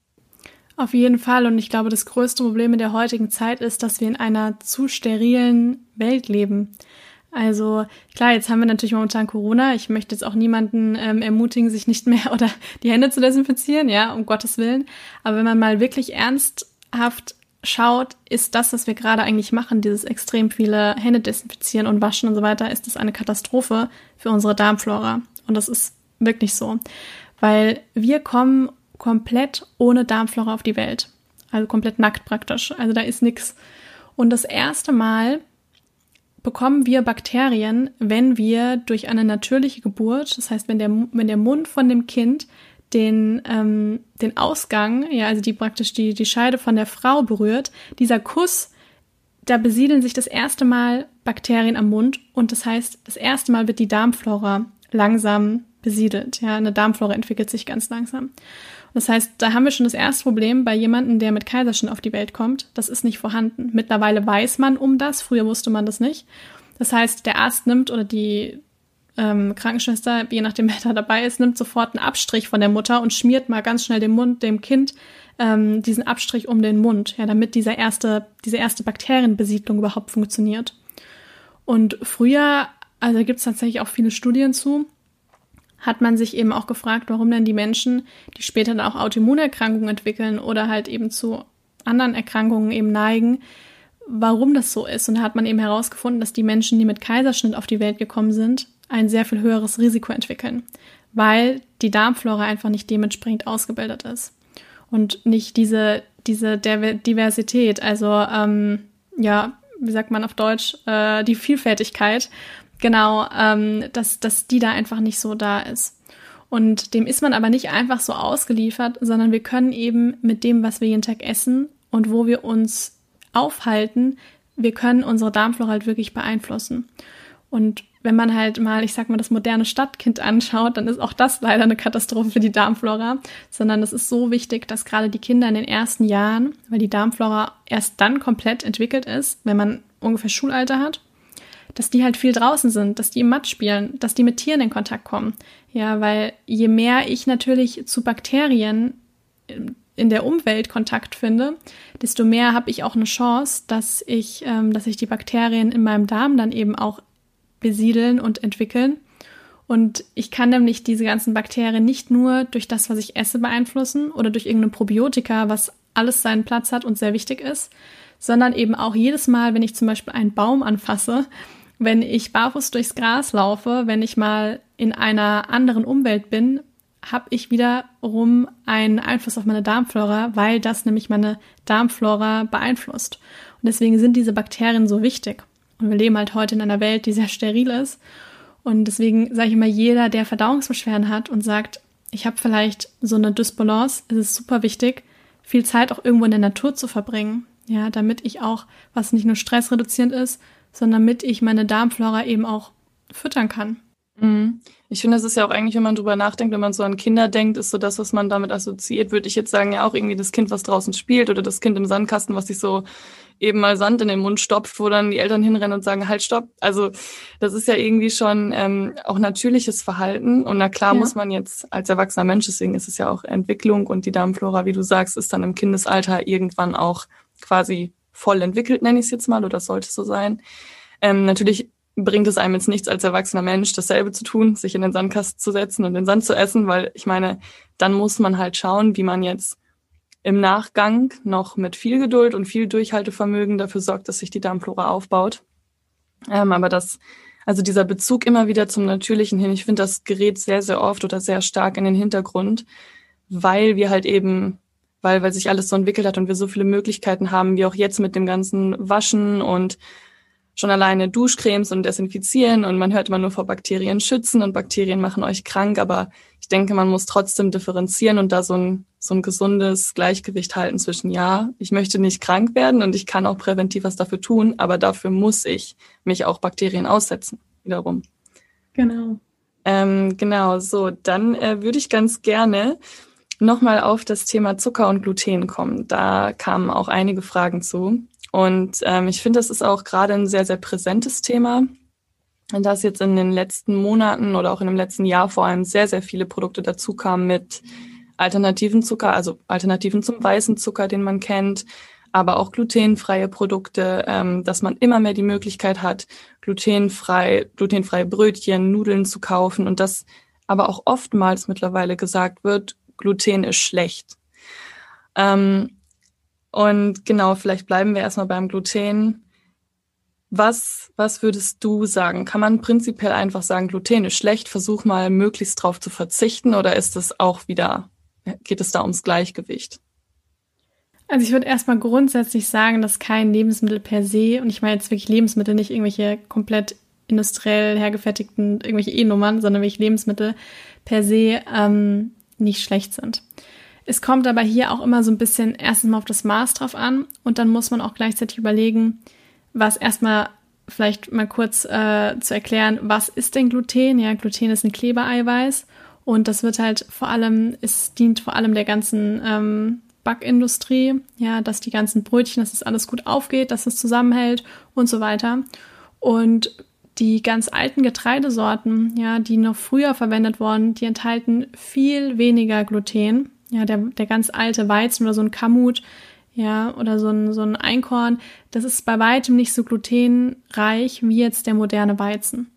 Auf jeden Fall. Und ich glaube, das größte Problem in der heutigen Zeit ist, dass wir in einer zu sterilen Welt leben. Also klar, jetzt haben wir natürlich momentan Corona. Ich möchte jetzt auch niemanden ähm, ermutigen, sich nicht mehr oder die Hände zu desinfizieren, ja, um Gottes Willen. Aber wenn man mal wirklich ernsthaft schaut, ist das, was wir gerade eigentlich machen, dieses extrem viele Hände desinfizieren und waschen und so weiter, ist das eine Katastrophe für unsere Darmflora. Und das ist wirklich so. Weil wir kommen komplett ohne Darmflora auf die Welt. Also komplett nackt praktisch. Also da ist nichts. Und das erste Mal bekommen wir Bakterien, wenn wir durch eine natürliche Geburt, das heißt, wenn der, wenn der Mund von dem Kind den, ähm, den Ausgang, ja, also die praktisch die, die Scheide von der Frau berührt, dieser Kuss, da besiedeln sich das erste Mal Bakterien am Mund und das heißt, das erste Mal wird die Darmflora langsam besiedelt. Ja, eine Darmflora entwickelt sich ganz langsam. Das heißt, da haben wir schon das erste Problem bei jemandem, der mit Kaiserschnitt auf die Welt kommt. Das ist nicht vorhanden. Mittlerweile weiß man um das. Früher wusste man das nicht. Das heißt, der Arzt nimmt oder die ähm, Krankenschwester, je nachdem wer da dabei ist, nimmt sofort einen Abstrich von der Mutter und schmiert mal ganz schnell dem Mund, dem Kind ähm, diesen Abstrich um den Mund, ja, damit dieser erste, diese erste Bakterienbesiedlung überhaupt funktioniert. Und früher, also gibt es tatsächlich auch viele Studien zu, hat man sich eben auch gefragt, warum denn die Menschen, die später dann auch Autoimmunerkrankungen entwickeln oder halt eben zu anderen Erkrankungen eben neigen, warum das so ist. Und da hat man eben herausgefunden, dass die Menschen, die mit Kaiserschnitt auf die Welt gekommen sind, ein sehr viel höheres Risiko entwickeln, weil die Darmflora einfach nicht dementsprechend ausgebildet ist und nicht diese, diese Diversität, also ähm, ja, wie sagt man auf Deutsch, äh, die Vielfältigkeit Genau, ähm, dass, dass die da einfach nicht so da ist. Und dem ist man aber nicht einfach so ausgeliefert, sondern wir können eben mit dem, was wir jeden Tag essen und wo wir uns aufhalten, wir können unsere Darmflora halt wirklich beeinflussen. Und wenn man halt mal, ich sag mal, das moderne Stadtkind anschaut, dann ist auch das leider eine Katastrophe für die Darmflora, sondern es ist so wichtig, dass gerade die Kinder in den ersten Jahren, weil die Darmflora erst dann komplett entwickelt ist, wenn man ungefähr Schulalter hat, dass die halt viel draußen sind, dass die im Matt spielen, dass die mit Tieren in Kontakt kommen. Ja, weil je mehr ich natürlich zu Bakterien in der Umwelt Kontakt finde, desto mehr habe ich auch eine Chance, dass ich, ähm, dass ich die Bakterien in meinem Darm dann eben auch besiedeln und entwickeln. Und ich kann nämlich diese ganzen Bakterien nicht nur durch das, was ich esse, beeinflussen oder durch irgendeine Probiotika, was alles seinen Platz hat und sehr wichtig ist, sondern eben auch jedes Mal, wenn ich zum Beispiel einen Baum anfasse, wenn ich barfuß durchs Gras laufe, wenn ich mal in einer anderen Umwelt bin, habe ich wiederum einen Einfluss auf meine Darmflora, weil das nämlich meine Darmflora beeinflusst. Und deswegen sind diese Bakterien so wichtig. Und wir leben halt heute in einer Welt, die sehr steril ist. Und deswegen sage ich immer, jeder, der Verdauungsbeschwerden hat und sagt, ich habe vielleicht so eine Dysbalance, ist es super wichtig, viel Zeit auch irgendwo in der Natur zu verbringen. Ja, damit ich auch, was nicht nur stressreduzierend ist, sondern damit ich meine Darmflora eben auch füttern kann. Mhm. Ich finde, das ist ja auch eigentlich, wenn man drüber nachdenkt, wenn man so an Kinder denkt, ist so das, was man damit assoziiert, würde ich jetzt sagen, ja auch irgendwie das Kind, was draußen spielt oder das Kind im Sandkasten, was sich so eben mal Sand in den Mund stopft, wo dann die Eltern hinrennen und sagen, halt, stopp. Also das ist ja irgendwie schon ähm, auch natürliches Verhalten. Und na klar ja. muss man jetzt als erwachsener Mensch, deswegen ist es ja auch Entwicklung und die Darmflora, wie du sagst, ist dann im Kindesalter irgendwann auch quasi voll entwickelt, nenne ich es jetzt mal, oder sollte so sein. Ähm, natürlich bringt es einem jetzt nichts als erwachsener Mensch, dasselbe zu tun, sich in den Sandkasten zu setzen und den Sand zu essen, weil ich meine, dann muss man halt schauen, wie man jetzt im Nachgang noch mit viel Geduld und viel Durchhaltevermögen dafür sorgt, dass sich die Darmflora aufbaut. Ähm, aber das, also dieser Bezug immer wieder zum Natürlichen hin, ich finde, das gerät sehr, sehr oft oder sehr stark in den Hintergrund, weil wir halt eben, weil, weil sich alles so entwickelt hat und wir so viele Möglichkeiten haben, wie auch jetzt mit dem ganzen Waschen und schon alleine Duschcremes und Desinfizieren und man hört immer nur vor Bakterien schützen und Bakterien machen euch krank, aber ich denke, man muss trotzdem differenzieren und da so ein, so ein gesundes Gleichgewicht halten zwischen, ja, ich möchte nicht krank werden und ich kann auch präventiv was dafür tun, aber dafür muss ich mich auch Bakterien aussetzen, wiederum. Genau. Ähm, genau, so, dann äh, würde ich ganz gerne nochmal auf das Thema Zucker und Gluten kommen. Da kamen auch einige Fragen zu. Und ähm, ich finde, das ist auch gerade ein sehr, sehr präsentes Thema, dass jetzt in den letzten Monaten oder auch in dem letzten Jahr vor allem sehr, sehr viele Produkte dazu kamen mit alternativen Zucker, also Alternativen zum weißen Zucker, den man kennt, aber auch glutenfreie Produkte, ähm, dass man immer mehr die Möglichkeit hat, glutenfrei, glutenfreie Brötchen, Nudeln zu kaufen und dass aber auch oftmals mittlerweile gesagt wird, Gluten ist schlecht. Ähm, und genau, vielleicht bleiben wir erstmal beim Gluten. Was, was würdest du sagen? Kann man prinzipiell einfach sagen, Gluten ist schlecht, versuch mal möglichst drauf zu verzichten oder ist es auch wieder, geht es da ums Gleichgewicht? Also ich würde erstmal grundsätzlich sagen, dass kein Lebensmittel per se, und ich meine jetzt wirklich Lebensmittel, nicht irgendwelche komplett industriell hergefertigten, irgendwelche E-Nummern, sondern wirklich Lebensmittel per se ähm, nicht schlecht sind. Es kommt aber hier auch immer so ein bisschen erstens mal auf das Maß drauf an und dann muss man auch gleichzeitig überlegen, was erstmal vielleicht mal kurz äh, zu erklären, was ist denn Gluten? Ja, Gluten ist ein Klebereiweiß und das wird halt vor allem, es dient vor allem der ganzen ähm, Backindustrie, ja, dass die ganzen Brötchen, dass es das alles gut aufgeht, dass es zusammenhält und so weiter. Und die ganz alten Getreidesorten, ja, die noch früher verwendet wurden, die enthalten viel weniger Gluten ja, der, der ganz alte Weizen oder so ein Kamut, ja, oder so ein, so ein Einkorn, das ist bei weitem nicht so glutenreich wie jetzt der moderne Weizen.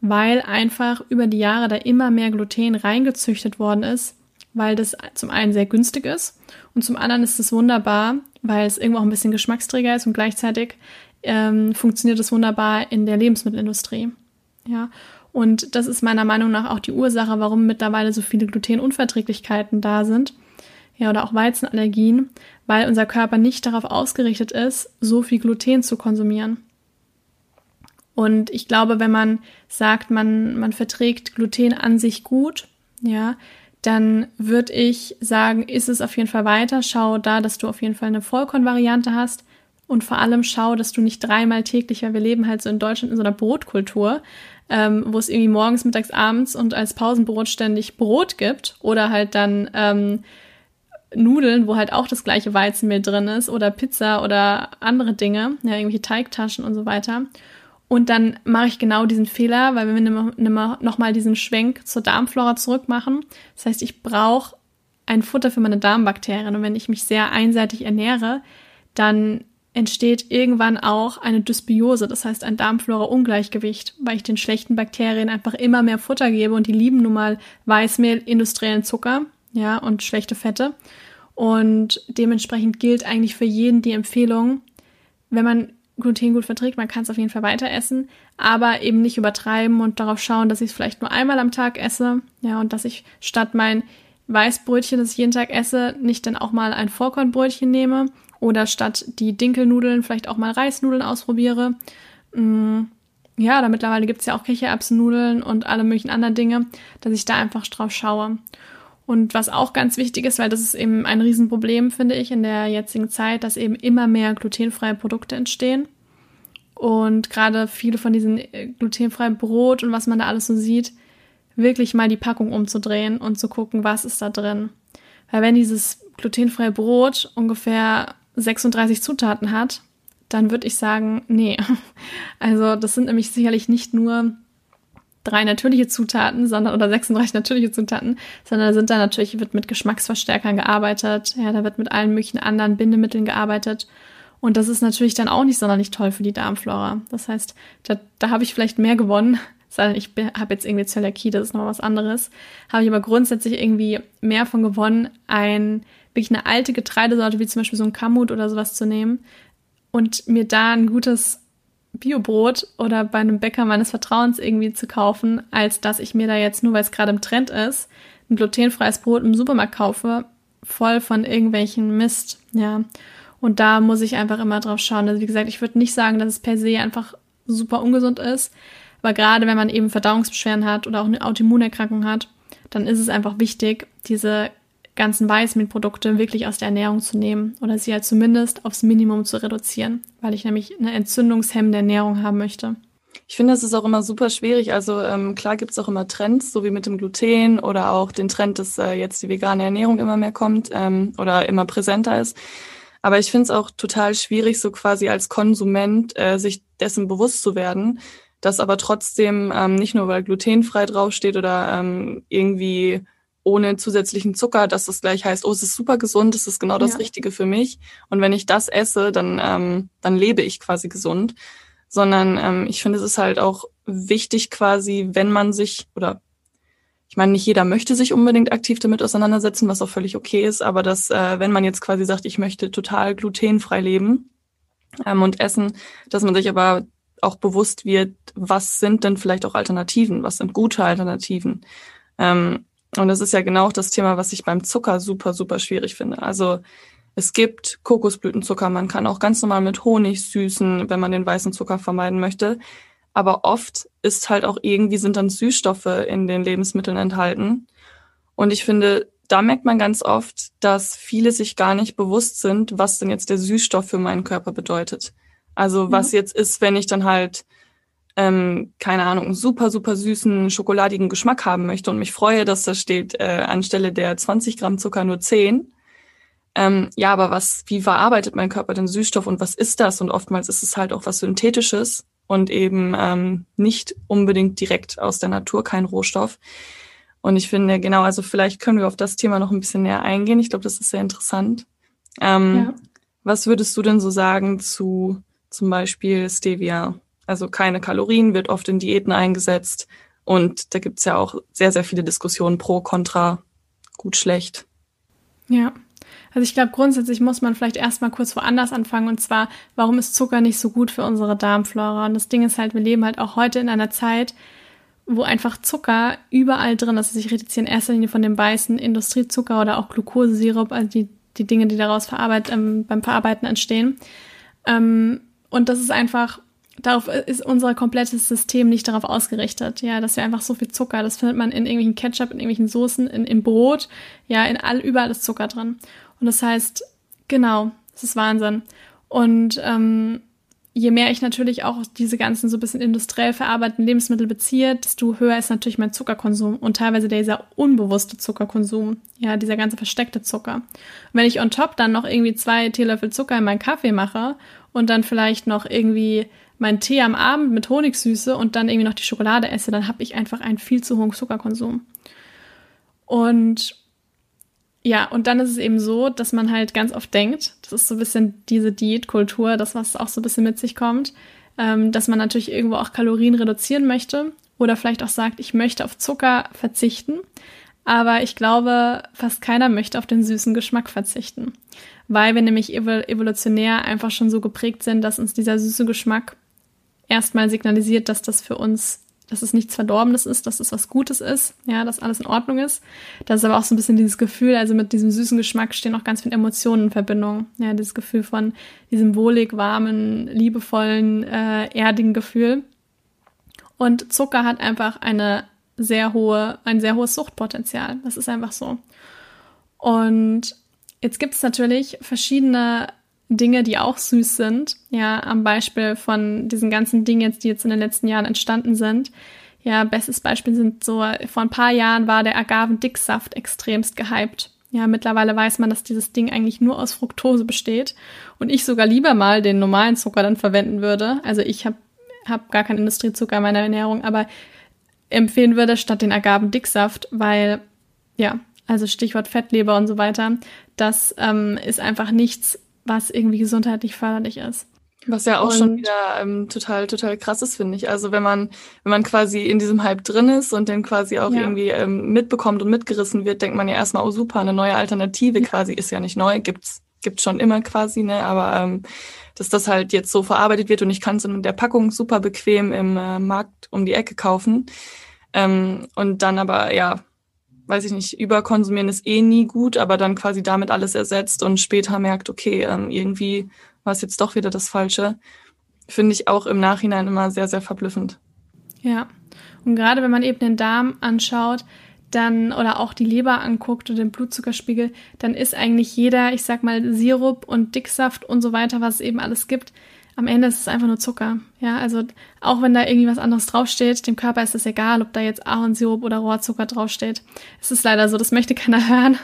Weil einfach über die Jahre da immer mehr Gluten reingezüchtet worden ist, weil das zum einen sehr günstig ist und zum anderen ist es wunderbar, weil es irgendwo auch ein bisschen Geschmacksträger ist und gleichzeitig ähm, funktioniert es wunderbar in der Lebensmittelindustrie. Ja, und das ist meiner Meinung nach auch die Ursache, warum mittlerweile so viele Glutenunverträglichkeiten da sind. Ja, oder auch Weizenallergien, weil unser Körper nicht darauf ausgerichtet ist, so viel Gluten zu konsumieren. Und ich glaube, wenn man sagt, man, man verträgt Gluten an sich gut, ja, dann würde ich sagen, ist es auf jeden Fall weiter. Schau da, dass du auf jeden Fall eine Vollkornvariante hast. Und vor allem schau, dass du nicht dreimal täglich, weil wir leben halt so in Deutschland in so einer Brotkultur, ähm, wo es irgendwie morgens, mittags, abends und als Pausenbrot ständig Brot gibt oder halt dann ähm, Nudeln, wo halt auch das gleiche Weizenmehl drin ist oder Pizza oder andere Dinge, ja, irgendwelche Teigtaschen und so weiter. Und dann mache ich genau diesen Fehler, weil wir nochmal diesen Schwenk zur Darmflora zurück machen, das heißt, ich brauche ein Futter für meine Darmbakterien. Und wenn ich mich sehr einseitig ernähre, dann entsteht irgendwann auch eine Dysbiose, das heißt ein Darmflora-Ungleichgewicht, weil ich den schlechten Bakterien einfach immer mehr Futter gebe und die lieben nun mal Weißmehl, industriellen Zucker, ja, und schlechte Fette. Und dementsprechend gilt eigentlich für jeden die Empfehlung, wenn man Gluten gut verträgt, man kann es auf jeden Fall weiter essen, aber eben nicht übertreiben und darauf schauen, dass ich es vielleicht nur einmal am Tag esse, ja, und dass ich statt mein Weißbrötchen, das ich jeden Tag esse, nicht dann auch mal ein Vollkornbrötchen nehme oder statt die Dinkelnudeln vielleicht auch mal Reisnudeln ausprobiere. mh, ja, oder mittlerweile gibt's ja auch Kichererbsennudeln und alle möglichen anderen Dinge, dass ich da einfach drauf schaue. Und was auch ganz wichtig ist, weil das ist eben ein Riesenproblem, finde ich, in der jetzigen Zeit, dass eben immer mehr glutenfreie Produkte entstehen. Und gerade viele von diesen äh, glutenfreien Brot und was man da alles so sieht, wirklich mal die Packung umzudrehen und zu gucken, was ist da drin. Weil wenn dieses glutenfreie Brot ungefähr 36 Zutaten hat, dann würde ich sagen, nee. Also das sind nämlich sicherlich nicht nur drei natürliche Zutaten, sondern oder 36 natürliche Zutaten, sondern sind da natürlich wird mit Geschmacksverstärkern gearbeitet, ja, da wird mit allen möglichen anderen Bindemitteln gearbeitet und das ist natürlich dann auch nicht sonderlich toll für die Darmflora. Das heißt, da, da habe ich vielleicht mehr gewonnen, sondern ich habe jetzt irgendwie Zöliakie, das ist noch was anderes, habe ich aber grundsätzlich irgendwie mehr von gewonnen, ein wirklich eine alte Getreidesorte wie zum Beispiel so ein Kamut oder sowas zu nehmen und mir da ein gutes Biobrot oder bei einem Bäcker meines Vertrauens irgendwie zu kaufen, als dass ich mir da jetzt, nur weil es gerade im Trend ist, ein glutenfreies Brot im Supermarkt kaufe, voll von irgendwelchen Mist, ja. Und da muss ich einfach immer drauf schauen. Also wie gesagt, ich würde nicht sagen, dass es per se einfach super ungesund ist, aber gerade wenn man eben Verdauungsbeschwerden hat oder auch eine Autoimmunerkrankung hat, dann ist es einfach wichtig, diese ganzen Weißmehlprodukte wirklich aus der Ernährung zu nehmen oder sie halt zumindest aufs Minimum zu reduzieren, weil ich nämlich eine entzündungshemmende Ernährung haben möchte. Ich finde, das ist auch immer super schwierig. Also ähm, klar gibt es auch immer Trends, so wie mit dem Gluten oder auch den Trend, dass äh, jetzt die vegane Ernährung immer mehr kommt ähm, oder immer präsenter ist. Aber ich finde es auch total schwierig, so quasi als Konsument äh, sich dessen bewusst zu werden, dass aber trotzdem ähm, nicht nur weil glutenfrei draufsteht oder ähm, irgendwie ohne zusätzlichen Zucker, dass das gleich heißt, oh, es ist super gesund, es ist genau das ja. Richtige für mich. Und wenn ich das esse, dann, ähm, dann lebe ich quasi gesund. Sondern ähm, ich finde, es ist halt auch wichtig quasi, wenn man sich, oder ich meine, nicht jeder möchte sich unbedingt aktiv damit auseinandersetzen, was auch völlig okay ist, aber dass, äh, wenn man jetzt quasi sagt, ich möchte total glutenfrei leben ähm, und essen, dass man sich aber auch bewusst wird, was sind denn vielleicht auch Alternativen, was sind gute Alternativen. Ähm, und das ist ja genau das Thema, was ich beim Zucker super, super schwierig finde. Also es gibt Kokosblütenzucker, man kann auch ganz normal mit Honig süßen, wenn man den weißen Zucker vermeiden möchte. Aber oft ist halt auch irgendwie sind dann Süßstoffe in den Lebensmitteln enthalten. Und ich finde, da merkt man ganz oft, dass viele sich gar nicht bewusst sind, was denn jetzt der Süßstoff für meinen Körper bedeutet. Also was jetzt ist, wenn ich dann halt ähm, keine Ahnung, super, super süßen, schokoladigen Geschmack haben möchte und mich freue, dass da steht, äh, anstelle der 20 Gramm Zucker nur 10. Ähm, ja, aber was, wie verarbeitet mein Körper den Süßstoff und was ist das? Und oftmals ist es halt auch was Synthetisches und eben ähm, nicht unbedingt direkt aus der Natur, kein Rohstoff. Und ich finde, genau, also vielleicht können wir auf das Thema noch ein bisschen näher eingehen. Ich glaube, das ist sehr interessant. Ähm, ja. Was würdest du denn so sagen zu zum Beispiel Stevia? Also keine Kalorien, wird oft in Diäten eingesetzt. Und da gibt's ja auch sehr, sehr viele Diskussionen pro, contra, gut, schlecht. Ja. Also ich glaube, grundsätzlich muss man vielleicht erstmal kurz woanders anfangen. Und zwar, warum ist Zucker nicht so gut für unsere Darmflora? Und das Ding ist halt, wir leben halt auch heute in einer Zeit, wo einfach Zucker überall drin ist. Also ich rede jetzt hier in erster Linie von dem weißen Industriezucker oder auch Glukosesirup, also die, die Dinge, die daraus verarbeit, ähm, beim Verarbeiten entstehen. Ähm, und das ist einfach darauf ist unser komplettes System nicht darauf ausgerichtet. Ja, dass wir einfach so viel Zucker, das findet man in irgendwelchen Ketchup, in irgendwelchen Soßen, in, im Brot, ja, in all, überall ist Zucker drin. Und das heißt, genau, das ist Wahnsinn. Und ähm, je mehr ich natürlich auch diese ganzen so ein bisschen industriell verarbeiteten Lebensmittel beziehe, desto höher ist natürlich mein Zuckerkonsum und teilweise dieser unbewusste Zuckerkonsum, ja, dieser ganze versteckte Zucker. Und wenn ich on top dann noch irgendwie zwei Teelöffel Zucker in meinen Kaffee mache und dann vielleicht noch irgendwie meinen Tee am Abend mit Honigsüße und dann irgendwie noch die Schokolade esse, dann habe ich einfach einen viel zu hohen Zuckerkonsum. Und ja, und dann ist es eben so, dass man halt ganz oft denkt, das ist so ein bisschen diese Diätkultur, das, was auch so ein bisschen mit sich kommt, ähm, dass man natürlich irgendwo auch Kalorien reduzieren möchte oder vielleicht auch sagt, ich möchte auf Zucker verzichten. Aber ich glaube, fast keiner möchte auf den süßen Geschmack verzichten, weil wir nämlich evolutionär einfach schon so geprägt sind, dass uns dieser süße Geschmack erstmal signalisiert, dass das für uns dass es nichts Verdorbenes ist, dass es was Gutes ist, ja, dass alles in Ordnung ist. Das ist aber auch so ein bisschen dieses Gefühl, also mit diesem süßen Geschmack stehen auch ganz viele Emotionen in Verbindung. Ja, dieses Gefühl von diesem wohlig, warmen, liebevollen, äh, erdigen Gefühl. Und Zucker hat einfach eine sehr hohe, ein sehr hohes Suchtpotenzial. Das ist einfach so. Und jetzt gibt es natürlich verschiedene Dinge, die auch süß sind. Ja, am Beispiel von diesen ganzen Dingen jetzt, die jetzt in den letzten Jahren entstanden sind. Ja, bestes Beispiel sind so, vor ein paar Jahren war der Agavendicksaft extremst gehypt. Ja, mittlerweile weiß man, dass dieses Ding eigentlich nur aus Fructose besteht und ich sogar lieber mal den normalen Zucker dann verwenden würde. Also ich habe hab gar keinen Industriezucker in meiner Ernährung, aber empfehlen würde statt den Agavendicksaft, weil ja, also Stichwort Fettleber und so weiter, das ähm, ist einfach nichts, was irgendwie gesundheitlich förderlich ist. Was ja auch und schon wieder ähm, total, total krass ist, finde ich. Also wenn man, wenn man quasi in diesem Hype drin ist und den quasi auch ja. irgendwie ähm, mitbekommt und mitgerissen wird, denkt man ja erstmal, oh super, eine neue Alternative ja. quasi ist ja nicht neu, gibt's, gibt's schon immer quasi, ne? Aber ähm, dass das halt jetzt so verarbeitet wird und ich kann es in der Packung super bequem im äh, Markt um die Ecke kaufen. Ähm, und dann aber, ja, weiß ich nicht, überkonsumieren ist eh nie gut, aber dann quasi damit alles ersetzt und später merkt, okay, ähm, irgendwie war es jetzt doch wieder das Falsche, finde ich auch im Nachhinein immer sehr, sehr verblüffend. Ja, und gerade wenn man eben den Darm anschaut, dann oder auch die Leber anguckt und den Blutzuckerspiegel, dann ist eigentlich jeder, ich sag mal, Sirup und Dicksaft und so weiter, was es eben alles gibt, am Ende ist es einfach nur Zucker. Ja, also auch wenn da irgendwie was anderes draufsteht, dem Körper ist es egal, ob da jetzt Ahornsirup oder Rohrzucker draufsteht. Es ist leider so, das möchte keiner hören,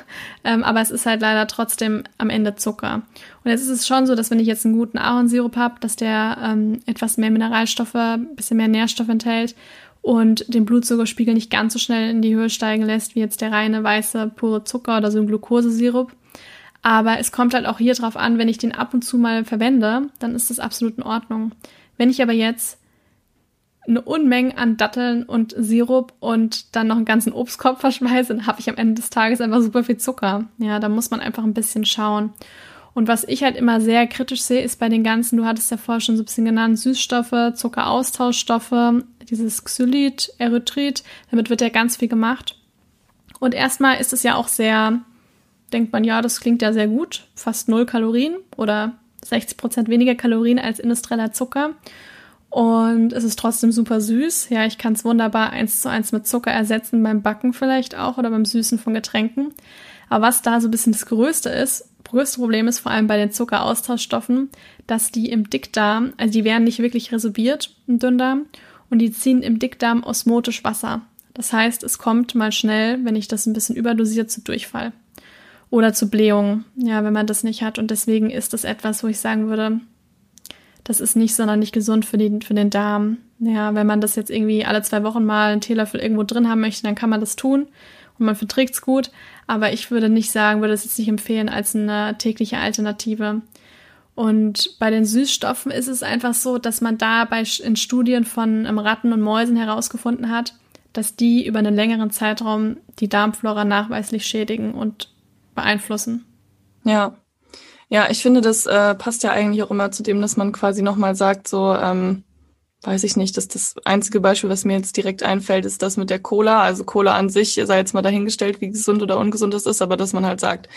ähm, aber es ist halt leider trotzdem am Ende Zucker. Und jetzt ist es schon so, dass wenn ich jetzt einen guten Ahornsirup habe, dass der ähm, etwas mehr Mineralstoffe, ein bisschen mehr Nährstoffe enthält und den Blutzuckerspiegel nicht ganz so schnell in die Höhe steigen lässt, wie jetzt der reine weiße pure Zucker oder so ein Glukosesirup. Aber es kommt halt auch hier drauf an, wenn ich den ab und zu mal verwende, dann ist das absolut in Ordnung. Wenn ich aber jetzt eine Unmenge an Datteln und Sirup und dann noch einen ganzen Obstkorb verschmeiße, dann habe ich am Ende des Tages einfach super viel Zucker. Ja, da muss man einfach ein bisschen schauen. Und was ich halt immer sehr kritisch sehe, ist bei den ganzen, du hattest ja vorher schon so ein bisschen genannt, Süßstoffe, Zuckeraustauschstoffe, dieses Xylit, Erythrit, damit wird ja ganz viel gemacht. Und erstmal ist es ja auch sehr denkt man, ja, das klingt ja sehr gut, fast null Kalorien oder 60 Prozent weniger Kalorien als industrieller Zucker. Und es ist trotzdem super süß. Ja, ich kann es wunderbar eins zu eins mit Zucker ersetzen, beim Backen vielleicht auch oder beim Süßen von Getränken. Aber was da so ein bisschen das Größte ist, größte Problem ist vor allem bei den Zuckeraustauschstoffen, dass die im Dickdarm, also die werden nicht wirklich resorbiert im Dünndarm und die ziehen im Dickdarm osmotisch Wasser. Das heißt, es kommt mal schnell, wenn ich das ein bisschen überdosiert, zu Durchfall oder zu Blähungen, ja, wenn man das nicht hat. Und deswegen ist das etwas, wo ich sagen würde, das ist nicht sonderlich gesund für den, für den Darm. Ja, wenn man das jetzt irgendwie alle zwei Wochen mal einen Teelöffel irgendwo drin haben möchte, dann kann man das tun und man verträgt es gut. Aber ich würde nicht sagen, würde es jetzt nicht empfehlen als eine tägliche Alternative. Und bei den Süßstoffen ist es einfach so, dass man da bei, in Studien von ähm, Ratten und Mäusen herausgefunden hat, dass die über einen längeren Zeitraum die Darmflora nachweislich schädigen und beeinflussen. Ja. Ja, ich finde, das äh, passt ja eigentlich auch immer zu dem, dass man quasi nochmal sagt, so, ähm, weiß ich nicht, dass das einzige Beispiel, was mir jetzt direkt einfällt, ist das mit der Cola. Also Cola an sich sei jetzt mal dahingestellt, wie gesund oder ungesund das ist, aber dass man halt sagt,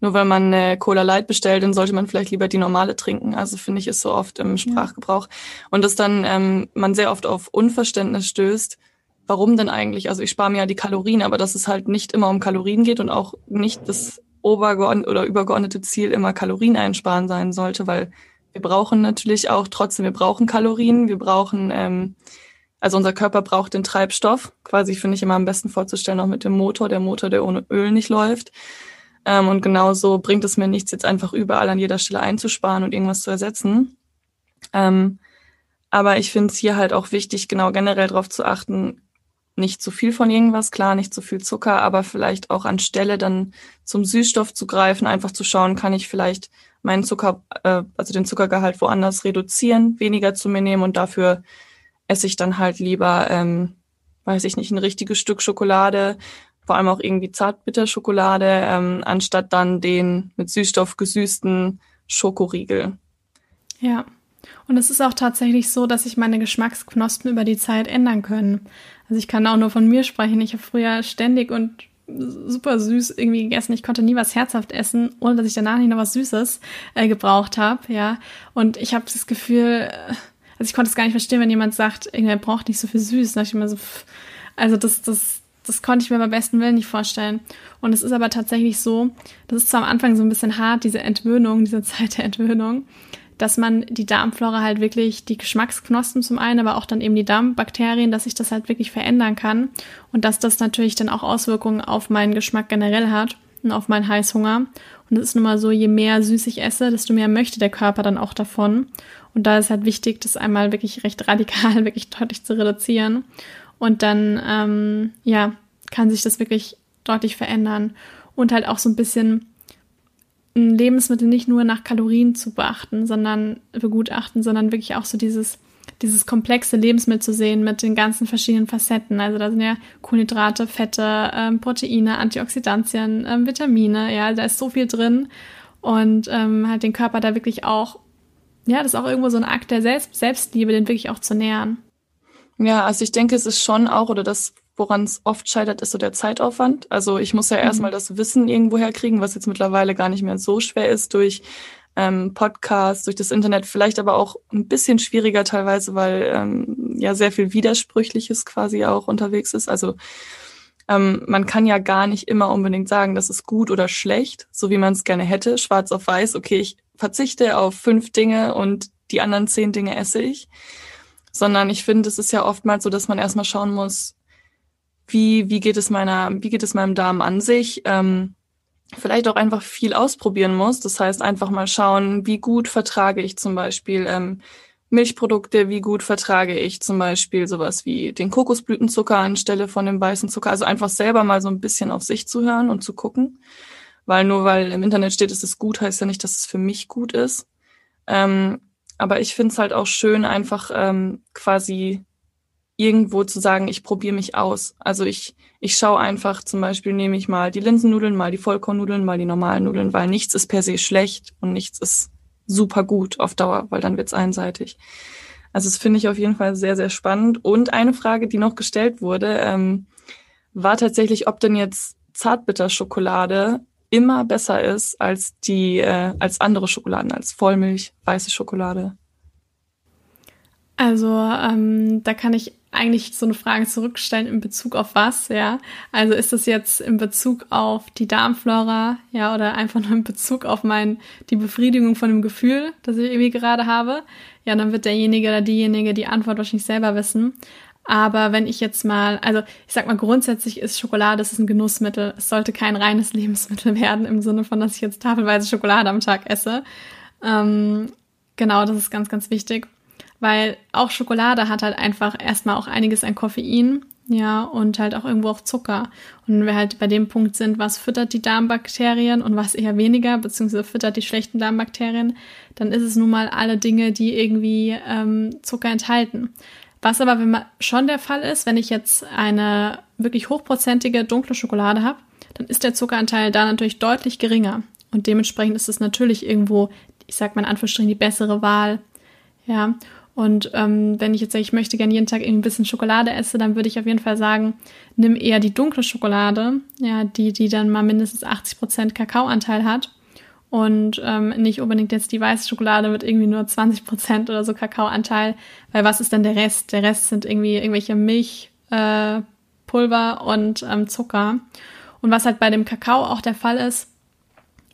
nur weil man eine Cola Light bestellt, dann sollte man vielleicht lieber die normale trinken. Also finde ich, ist so oft im Sprachgebrauch. Ja. Und dass dann ähm, man sehr oft auf Unverständnis stößt, warum denn eigentlich? Also ich spare mir ja die Kalorien, aber dass es halt nicht immer um Kalorien geht und auch nicht das obergeordnete oder übergeordnete Ziel immer Kalorien einsparen sein sollte, weil wir brauchen natürlich auch trotzdem, wir brauchen Kalorien, wir brauchen, ähm, also unser Körper braucht den Treibstoff, quasi finde ich immer am besten vorzustellen, auch mit dem Motor, der Motor, der ohne Öl nicht läuft. Ähm, und genauso bringt es mir nichts, jetzt einfach überall an jeder Stelle einzusparen und irgendwas zu ersetzen. Ähm, aber ich finde es hier halt auch wichtig, genau generell darauf zu achten, nicht zu viel von irgendwas, klar, nicht zu viel Zucker, aber vielleicht auch anstelle dann zum Süßstoff zu greifen, einfach zu schauen, kann ich vielleicht meinen Zucker, äh, also den Zuckergehalt woanders reduzieren, weniger zu mir nehmen und dafür esse ich dann halt lieber, ähm, weiß ich nicht, ein richtiges Stück Schokolade, vor allem auch irgendwie Zartbitterschokolade, ähm, anstatt dann den mit Süßstoff gesüßten Schokoriegel. Ja. Und es ist auch tatsächlich so, dass sich meine Geschmacksknospen über die Zeit ändern können. Also ich kann auch nur von mir sprechen. Ich habe früher ständig und super süß irgendwie gegessen. Ich konnte nie was herzhaft essen, ohne dass ich danach nicht noch was Süßes äh, gebraucht habe, ja. Und ich habe das Gefühl, äh, also ich konnte es gar nicht verstehen, wenn jemand sagt, er braucht nicht so viel süß. Da ich immer so, pff, also das, das, das konnte ich mir beim besten Willen nicht vorstellen. Und es ist aber tatsächlich so, das ist zwar am Anfang so ein bisschen hart, diese Entwöhnung, diese Zeit der Entwöhnung, dass man die Darmflora halt wirklich, die Geschmacksknospen zum einen, aber auch dann eben die Darmbakterien, dass sich das halt wirklich verändern kann und dass das natürlich dann auch Auswirkungen auf meinen Geschmack generell hat und auf meinen Heißhunger. Und es ist nun mal so, je mehr süß ich esse, desto mehr möchte der Körper dann auch davon. Und da ist halt wichtig, das einmal wirklich recht radikal, wirklich deutlich zu reduzieren. Und dann, ähm, ja, kann sich das wirklich deutlich verändern. Und halt auch so ein bisschen Lebensmittel nicht nur nach Kalorien zu beachten, sondern begutachten, sondern wirklich auch so dieses, dieses komplexe Lebensmittel zu sehen mit den ganzen verschiedenen Facetten. Also da sind ja Kohlenhydrate, Fette, ähm, Proteine, Antioxidantien, ähm, Vitamine, ja, da ist so viel drin und ähm, halt den Körper da wirklich auch, ja, das ist auch irgendwo so ein Akt der Selbst Selbstliebe, den wirklich auch zu nähern. Ja, also ich denke, es ist schon auch, oder das Woran es oft scheitert, ist so der Zeitaufwand. Also ich muss ja mhm. erstmal das Wissen irgendwo herkriegen, was jetzt mittlerweile gar nicht mehr so schwer ist durch ähm, Podcasts, durch das Internet, vielleicht aber auch ein bisschen schwieriger teilweise, weil ähm, ja sehr viel Widersprüchliches quasi auch unterwegs ist. Also ähm, man kann ja gar nicht immer unbedingt sagen, das ist gut oder schlecht, so wie man es gerne hätte, schwarz auf weiß, okay, ich verzichte auf fünf Dinge und die anderen zehn Dinge esse ich. Sondern ich finde, es ist ja oftmals so, dass man erstmal schauen muss, wie, wie geht es meiner, wie geht es meinem Darm an sich? Ähm, vielleicht auch einfach viel ausprobieren muss. Das heißt, einfach mal schauen, wie gut vertrage ich zum Beispiel ähm, Milchprodukte, wie gut vertrage ich zum Beispiel sowas wie den Kokosblütenzucker anstelle von dem weißen Zucker. Also einfach selber mal so ein bisschen auf sich zu hören und zu gucken. Weil nur weil im Internet steht, es ist gut, heißt ja nicht, dass es für mich gut ist. Ähm, aber ich finde es halt auch schön, einfach ähm, quasi irgendwo zu sagen, ich probiere mich aus. Also ich, ich schaue einfach, zum Beispiel nehme ich mal die Linsennudeln, mal die Vollkornnudeln, mal die normalen Nudeln, weil nichts ist per se schlecht und nichts ist super gut auf Dauer, weil dann wird's einseitig. Also das finde ich auf jeden Fall sehr, sehr spannend. Und eine Frage, die noch gestellt wurde, ähm, war tatsächlich, ob denn jetzt Zartbitterschokolade immer besser ist als die, äh, als andere Schokoladen, als Vollmilch, weiße Schokolade. Also ähm, da kann ich eigentlich so eine Frage zurückstellen in Bezug auf was, ja? Also ist das jetzt in Bezug auf die Darmflora, ja, oder einfach nur in Bezug auf mein, die Befriedigung von dem Gefühl, das ich irgendwie gerade habe? Ja, dann wird derjenige oder diejenige die Antwort wahrscheinlich selber wissen. Aber wenn ich jetzt mal, also ich sag mal, grundsätzlich ist Schokolade, das ist ein Genussmittel. Es sollte kein reines Lebensmittel werden, im Sinne von, dass ich jetzt tafelweise Schokolade am Tag esse. Ähm, genau, das ist ganz, ganz wichtig weil auch Schokolade hat halt einfach erstmal auch einiges an Koffein, ja, und halt auch irgendwo auch Zucker. Und wenn wir halt bei dem Punkt sind, was füttert die Darmbakterien und was eher weniger, beziehungsweise füttert die schlechten Darmbakterien, dann ist es nun mal alle Dinge, die irgendwie ähm, Zucker enthalten. Was aber wenn man schon der Fall ist, wenn ich jetzt eine wirklich hochprozentige dunkle Schokolade habe, dann ist der Zuckeranteil da natürlich deutlich geringer. Und dementsprechend ist es natürlich irgendwo, ich sag mal in Anführungsstrichen, die bessere Wahl. Ja. Und ähm, wenn ich jetzt sage, ich möchte gerne jeden Tag ein bisschen Schokolade esse, dann würde ich auf jeden Fall sagen, nimm eher die dunkle Schokolade, ja, die, die dann mal mindestens 80 Prozent Kakaoanteil hat. Und ähm, nicht unbedingt jetzt die weiße Schokolade mit irgendwie nur 20 Prozent oder so Kakaoanteil. Weil was ist denn der Rest? Der Rest sind irgendwie irgendwelche Milchpulver äh, und ähm, Zucker. Und was halt bei dem Kakao auch der Fall ist,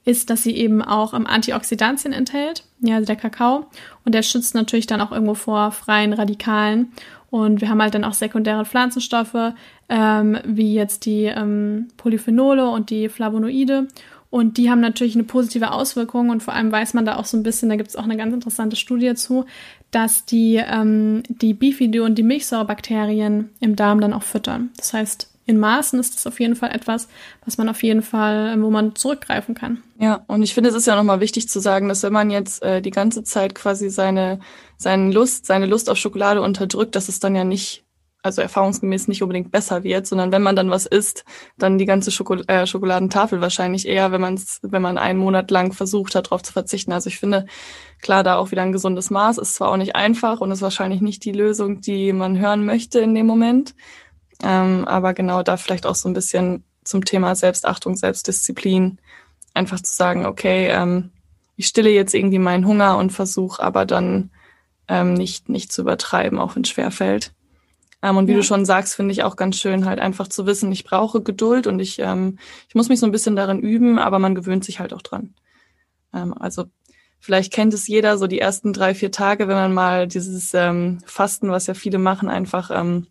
ist, dass sie eben auch Antioxidantien enthält, ja, also der Kakao. Und der schützt natürlich dann auch irgendwo vor freien Radikalen. Und wir haben halt dann auch sekundäre Pflanzenstoffe, ähm, wie jetzt die ähm, Polyphenole und die Flavonoide. Und die haben natürlich eine positive Auswirkung und vor allem weiß man da auch so ein bisschen, da gibt es auch eine ganz interessante Studie zu, dass die, ähm, die Bifido und die Milchsäurebakterien im Darm dann auch füttern. Das heißt, in Maßen ist das auf jeden Fall etwas, was man auf jeden Fall, wo man zurückgreifen kann. Ja, und ich finde, es ist ja nochmal wichtig zu sagen, dass wenn man jetzt äh, die ganze Zeit quasi seine, seine Lust, seine Lust auf Schokolade unterdrückt, dass es dann ja nicht also erfahrungsgemäß nicht unbedingt besser wird, sondern wenn man dann was isst, dann die ganze Schokol äh, Schokoladentafel wahrscheinlich eher, wenn man wenn man einen Monat lang versucht hat, darauf zu verzichten. Also ich finde, klar, da auch wieder ein gesundes Maß ist zwar auch nicht einfach und ist wahrscheinlich nicht die Lösung, die man hören möchte in dem Moment. Ähm, aber genau da vielleicht auch so ein bisschen zum Thema Selbstachtung, Selbstdisziplin, einfach zu sagen, okay, ähm, ich stille jetzt irgendwie meinen Hunger und versuche aber dann ähm, nicht, nicht zu übertreiben, auch wenn es schwerfällt. Ähm, und wie ja. du schon sagst, finde ich auch ganz schön, halt einfach zu wissen, ich brauche Geduld und ich, ähm, ich muss mich so ein bisschen darin üben, aber man gewöhnt sich halt auch dran. Ähm, also vielleicht kennt es jeder, so die ersten drei, vier Tage, wenn man mal dieses ähm, Fasten, was ja viele machen, einfach ähm,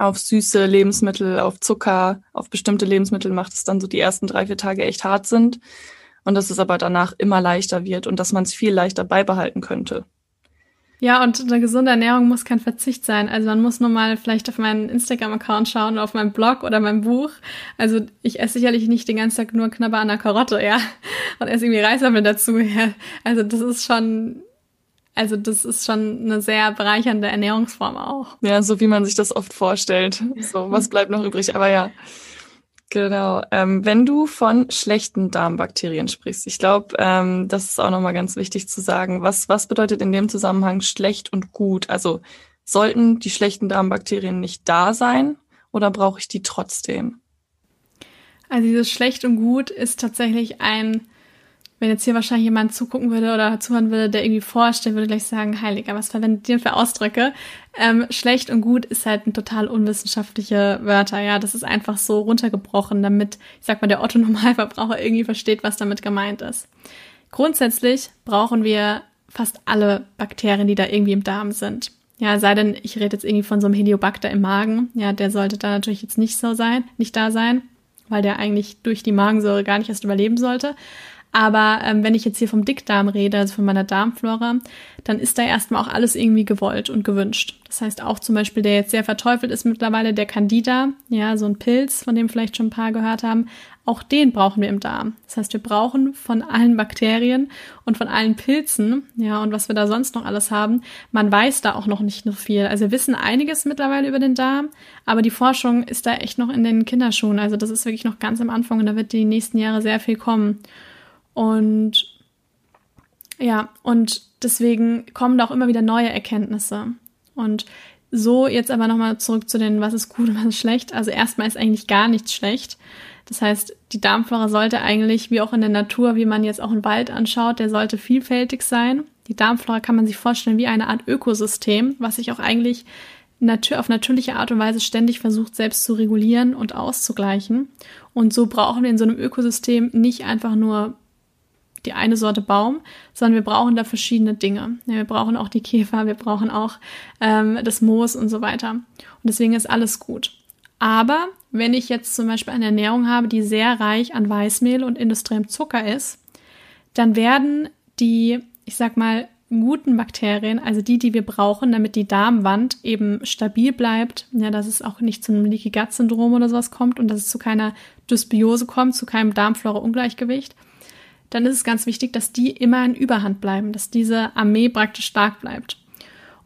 auf süße Lebensmittel, auf Zucker, auf bestimmte Lebensmittel macht es dann so die ersten drei, vier Tage echt hart sind und dass es aber danach immer leichter wird und dass man es viel leichter beibehalten könnte. Ja, und eine gesunde Ernährung muss kein Verzicht sein. Also man muss nur mal vielleicht auf meinen Instagram-Account schauen oder auf meinem Blog oder meinem Buch. Also ich esse sicherlich nicht den ganzen Tag nur Knabber an der Karotte, ja. Und esse irgendwie Reiswaffeln dazu, ja. Also das ist schon, also das ist schon eine sehr bereichernde Ernährungsform auch. Ja, so wie man sich das oft vorstellt. So, was bleibt noch übrig? Aber ja. Genau. Ähm, wenn du von schlechten Darmbakterien sprichst, ich glaube, ähm, das ist auch nochmal ganz wichtig zu sagen. Was, was bedeutet in dem Zusammenhang schlecht und gut? Also sollten die schlechten Darmbakterien nicht da sein oder brauche ich die trotzdem? Also dieses schlecht und gut ist tatsächlich ein wenn jetzt hier wahrscheinlich jemand zugucken würde oder zuhören würde, der irgendwie forscht, der würde gleich sagen, Heiliger, was verwendet ihr für Ausdrücke? Ähm, schlecht und gut ist halt ein total unwissenschaftliche Wörter, ja. Das ist einfach so runtergebrochen, damit, ich sag mal, der Otto-Normalverbraucher irgendwie versteht, was damit gemeint ist. Grundsätzlich brauchen wir fast alle Bakterien, die da irgendwie im Darm sind. Ja, sei denn, ich rede jetzt irgendwie von so einem Heliobacter im Magen. Ja, der sollte da natürlich jetzt nicht so sein, nicht da sein, weil der eigentlich durch die Magensäure gar nicht erst überleben sollte. Aber ähm, wenn ich jetzt hier vom Dickdarm rede, also von meiner Darmflora, dann ist da erstmal auch alles irgendwie gewollt und gewünscht. Das heißt auch zum Beispiel, der jetzt sehr verteufelt ist mittlerweile, der Candida, ja, so ein Pilz, von dem vielleicht schon ein paar gehört haben, auch den brauchen wir im Darm. Das heißt, wir brauchen von allen Bakterien und von allen Pilzen, ja, und was wir da sonst noch alles haben, man weiß da auch noch nicht so viel. Also wir wissen einiges mittlerweile über den Darm, aber die Forschung ist da echt noch in den Kinderschuhen. Also das ist wirklich noch ganz am Anfang und da wird die nächsten Jahre sehr viel kommen. Und ja, und deswegen kommen da auch immer wieder neue Erkenntnisse. Und so jetzt aber nochmal zurück zu den, was ist gut und was ist schlecht. Also erstmal ist eigentlich gar nichts schlecht. Das heißt, die Darmflora sollte eigentlich, wie auch in der Natur, wie man jetzt auch einen Wald anschaut, der sollte vielfältig sein. Die Darmflora kann man sich vorstellen wie eine Art Ökosystem, was sich auch eigentlich auf natürliche Art und Weise ständig versucht, selbst zu regulieren und auszugleichen. Und so brauchen wir in so einem Ökosystem nicht einfach nur die eine Sorte Baum, sondern wir brauchen da verschiedene Dinge. Ja, wir brauchen auch die Käfer, wir brauchen auch ähm, das Moos und so weiter. Und deswegen ist alles gut. Aber wenn ich jetzt zum Beispiel eine Ernährung habe, die sehr reich an Weißmehl und industriellem Zucker ist, dann werden die, ich sag mal, guten Bakterien, also die, die wir brauchen, damit die Darmwand eben stabil bleibt, ja, dass es auch nicht zu einem Leaky Gut Syndrom oder sowas kommt und dass es zu keiner Dysbiose kommt, zu keinem Darmflora-Ungleichgewicht, dann ist es ganz wichtig, dass die immer in Überhand bleiben, dass diese Armee praktisch stark bleibt.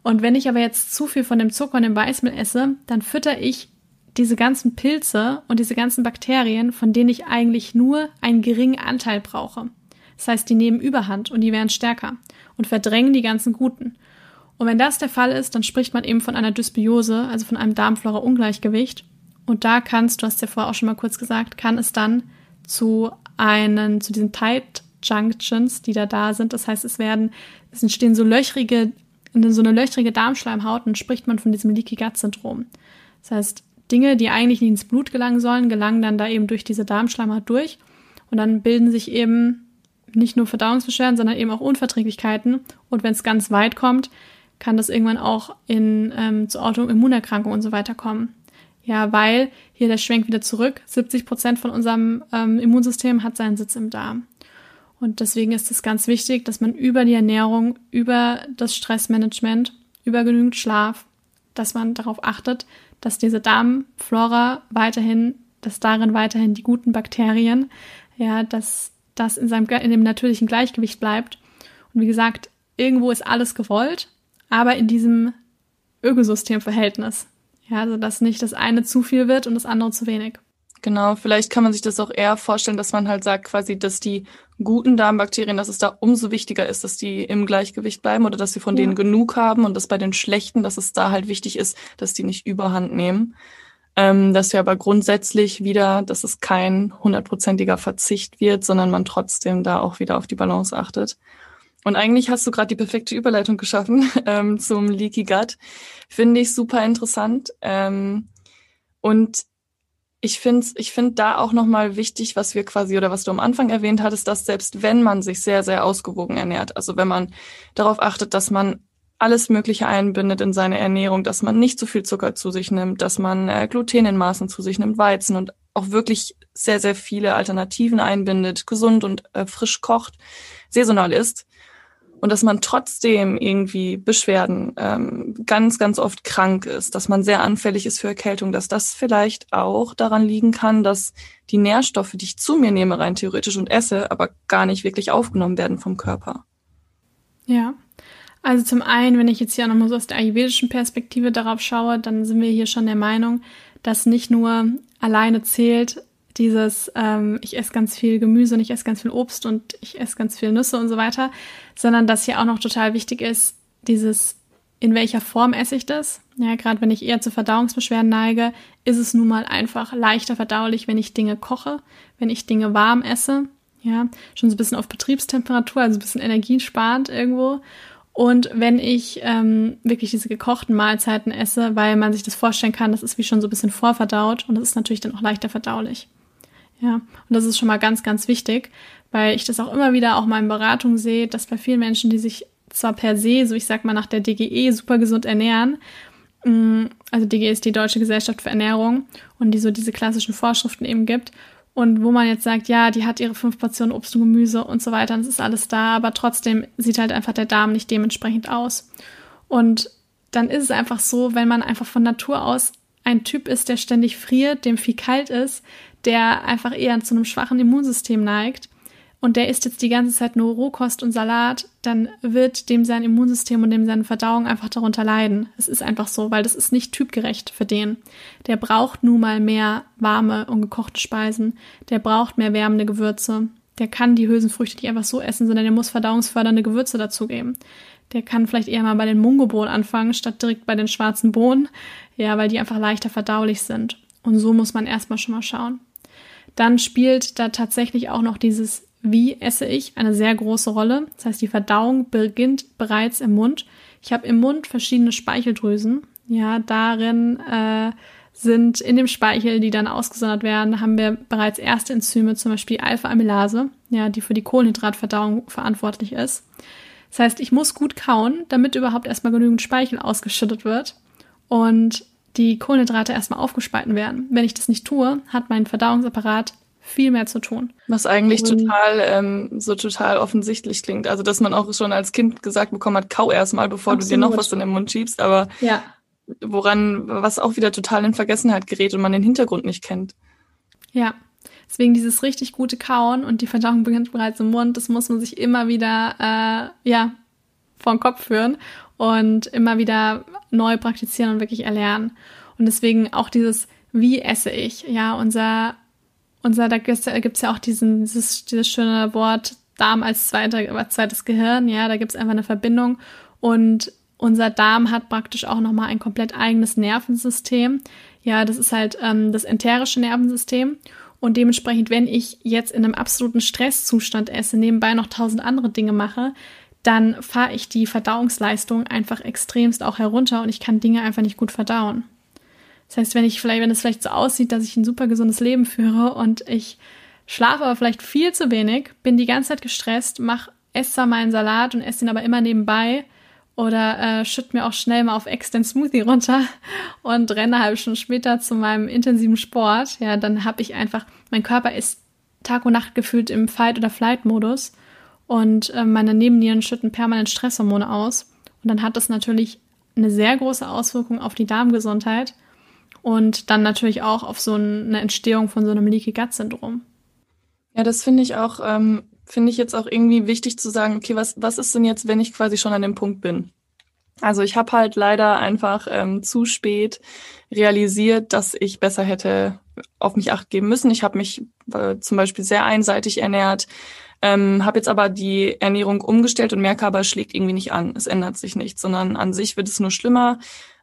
Und wenn ich aber jetzt zu viel von dem Zucker und dem Weißmehl esse, dann fütter ich diese ganzen Pilze und diese ganzen Bakterien, von denen ich eigentlich nur einen geringen Anteil brauche. Das heißt, die nehmen Überhand und die werden stärker und verdrängen die ganzen Guten. Und wenn das der Fall ist, dann spricht man eben von einer Dysbiose, also von einem Darmflora-Ungleichgewicht. Und da kannst, du hast ja vorher auch schon mal kurz gesagt, kann es dann zu einen, zu diesen Tight Junctions, die da da sind. Das heißt, es werden, es entstehen so löchrige, so eine löchrige Darmschleimhaut und spricht man von diesem Leaky Gut Syndrom. Das heißt, Dinge, die eigentlich nicht ins Blut gelangen sollen, gelangen dann da eben durch diese Darmschleimhaut durch und dann bilden sich eben nicht nur Verdauungsbeschwerden, sondern eben auch Unverträglichkeiten. Und wenn es ganz weit kommt, kann das irgendwann auch in, ähm, zu Autoimmunerkrankungen und so weiter kommen. Ja, weil hier der Schwenk wieder zurück. 70 Prozent von unserem ähm, Immunsystem hat seinen Sitz im Darm. Und deswegen ist es ganz wichtig, dass man über die Ernährung, über das Stressmanagement, über genügend Schlaf, dass man darauf achtet, dass diese Darmflora weiterhin, dass darin weiterhin die guten Bakterien, ja, dass das in seinem, in dem natürlichen Gleichgewicht bleibt. Und wie gesagt, irgendwo ist alles gewollt, aber in diesem Ökosystemverhältnis Ja, also dass nicht das eine zu viel wird und das andere zu wenig. Genau, vielleicht kann man sich das auch eher vorstellen, dass man halt sagt, quasi, dass die guten Darmbakterien, dass es da umso wichtiger ist, dass die im Gleichgewicht bleiben oder dass sie von ja. denen genug haben und dass bei den schlechten, dass es da halt wichtig ist, dass die nicht überhand nehmen. Ähm, dass wir aber grundsätzlich wieder, dass es kein hundertprozentiger Verzicht wird, sondern man trotzdem da auch wieder auf die Balance achtet. Und eigentlich hast du gerade die perfekte Überleitung geschaffen ähm, zum Leaky Gut. Finde ich super interessant. Ähm, und ich finde ich find da auch nochmal wichtig, was wir quasi oder was du am Anfang erwähnt hattest, dass selbst wenn man sich sehr, sehr ausgewogen ernährt, also wenn man darauf achtet, dass man alles Mögliche einbindet in seine Ernährung, dass man nicht zu viel Zucker zu sich nimmt, dass man äh, Gluten in Maßen zu sich nimmt, Weizen und auch wirklich sehr, sehr viele Alternativen einbindet, gesund und äh, frisch kocht, saisonal ist, und dass man trotzdem irgendwie Beschwerden ähm, ganz, ganz oft krank ist, dass man sehr anfällig ist für Erkältung, dass das vielleicht auch daran liegen kann, dass die Nährstoffe, die ich zu mir nehme, rein theoretisch und esse, aber gar nicht wirklich aufgenommen werden vom Körper. Ja. Also zum einen, wenn ich jetzt hier nochmal so aus der ayurvedischen Perspektive darauf schaue, dann sind wir hier schon der Meinung, dass nicht nur alleine zählt, dieses, ähm, ich esse ganz viel Gemüse und ich esse ganz viel Obst und ich esse ganz viel Nüsse und so weiter, sondern dass hier auch noch total wichtig ist, dieses, in welcher Form esse ich das? Ja, gerade wenn ich eher zu Verdauungsbeschwerden neige, ist es nun mal einfach leichter verdaulich, wenn ich Dinge koche, wenn ich Dinge warm esse. Ja, schon so ein bisschen auf Betriebstemperatur, also ein bisschen energiesparend irgendwo. Und wenn ich ähm, wirklich diese gekochten Mahlzeiten esse, weil man sich das vorstellen kann, das ist wie schon so ein bisschen vorverdaut und das ist natürlich dann auch leichter verdaulich. Ja, und das ist schon mal ganz, ganz wichtig, weil ich das auch immer wieder auch mal in Beratung sehe, dass bei vielen Menschen, die sich zwar per se, so ich sag mal nach der DGE, super gesund ernähren, mm, also DGE ist die Deutsche Gesellschaft für Ernährung und die so diese klassischen Vorschriften eben gibt und wo man jetzt sagt, ja, die hat ihre fünf Portionen Obst und Gemüse und so weiter, und es ist alles da, aber trotzdem sieht halt einfach der Darm nicht dementsprechend aus. Und dann ist es einfach so, wenn man einfach von Natur aus ein Typ ist, der ständig friert, dem viel kalt ist, der einfach eher zu einem schwachen Immunsystem neigt und der isst jetzt die ganze Zeit nur Rohkost und Salat, dann wird dem sein Immunsystem und dem seine Verdauung einfach darunter leiden. Es ist einfach so, weil das ist nicht typgerecht für den. Der braucht nun mal mehr warme und gekochte Speisen. Der braucht mehr wärmende Gewürze. Der kann die Hülsenfrüchte nicht einfach so essen, sondern der muss verdauungsfördernde Gewürze dazugeben. Der kann vielleicht eher mal bei den Mungobohnen anfangen, statt direkt bei den schwarzen Bohnen. Ja, weil die einfach leichter verdaulich sind. Und so muss man erstmal schon mal schauen dann spielt da tatsächlich auch noch dieses Wie esse ich eine sehr große Rolle. Das heißt, die Verdauung beginnt bereits im Mund. Ich habe im Mund verschiedene Speicheldrüsen. Ja, darin äh, sind in dem Speichel, die dann ausgesondert werden, haben wir bereits erste Enzyme, zum Beispiel Alpha-Amylase, ja, die für die Kohlenhydratverdauung verantwortlich ist. Das heißt, ich muss gut kauen, damit überhaupt erstmal genügend Speichel ausgeschüttet wird. Und die Kohlenhydrate erstmal aufgespalten werden. Wenn ich das nicht tue, hat mein Verdauungsapparat viel mehr zu tun. Was eigentlich und, total ähm, so total offensichtlich klingt. Also dass man auch schon als Kind gesagt bekommen hat, kau erstmal, bevor absolut. du dir noch was in den Mund schiebst. Aber ja. woran, was auch wieder total in Vergessenheit gerät und man den Hintergrund nicht kennt. Ja. Deswegen dieses richtig gute Kauen und die Verdauung beginnt bereits im Mund, das muss man sich immer wieder äh, ja vor den Kopf führen und immer wieder neu praktizieren und wirklich erlernen. Und deswegen auch dieses, wie esse ich? Ja, unser, unser, da da gibt's ja auch diesen, dieses, dieses schöne Wort Darm als zweiter, zweites Gehirn. Ja, da gibt's einfach eine Verbindung. Und unser Darm hat praktisch auch nochmal ein komplett eigenes Nervensystem. Ja, das ist halt ähm, das enterische Nervensystem. Und dementsprechend, wenn ich jetzt in einem absoluten Stresszustand esse, nebenbei noch tausend andere Dinge mache, dann fahre ich die Verdauungsleistung einfach extremst auch herunter und ich kann Dinge einfach nicht gut verdauen. Das heißt, wenn ich vielleicht, wenn es vielleicht so aussieht, dass ich ein super gesundes Leben führe und ich schlafe aber vielleicht viel zu wenig, bin die ganze Zeit gestresst, mach, esse zwar meinen Salat und esse ihn aber immer nebenbei oder äh, schütt mir auch schnell mal auf Ex den Smoothie runter und renne eine halbe Stunde später zu meinem intensiven Sport, ja, dann habe ich einfach, mein Körper ist Tag und Nacht gefühlt im Fight- oder Flight-Modus und äh, meine Nebennieren schütten permanent Stresshormone aus. Und dann hat das natürlich eine sehr große Auswirkung auf die Darmgesundheit und dann natürlich auch auf so eine Entstehung von so einem Leaky Gut Syndrom. Ja, das finde ich auch, ähm, finde ich jetzt auch irgendwie wichtig zu sagen, okay, was, was ist denn jetzt, wenn ich quasi schon an dem Punkt bin? Also ich habe halt leider einfach ähm, zu spät realisiert, dass ich besser hätte auf mich acht geben müssen. Ich habe mich äh, zum Beispiel sehr einseitig ernährt, ähm, habe jetzt aber die Ernährung umgestellt und merke aber, es schlägt irgendwie nicht an. Es ändert sich nichts, sondern an sich wird es nur schlimmer.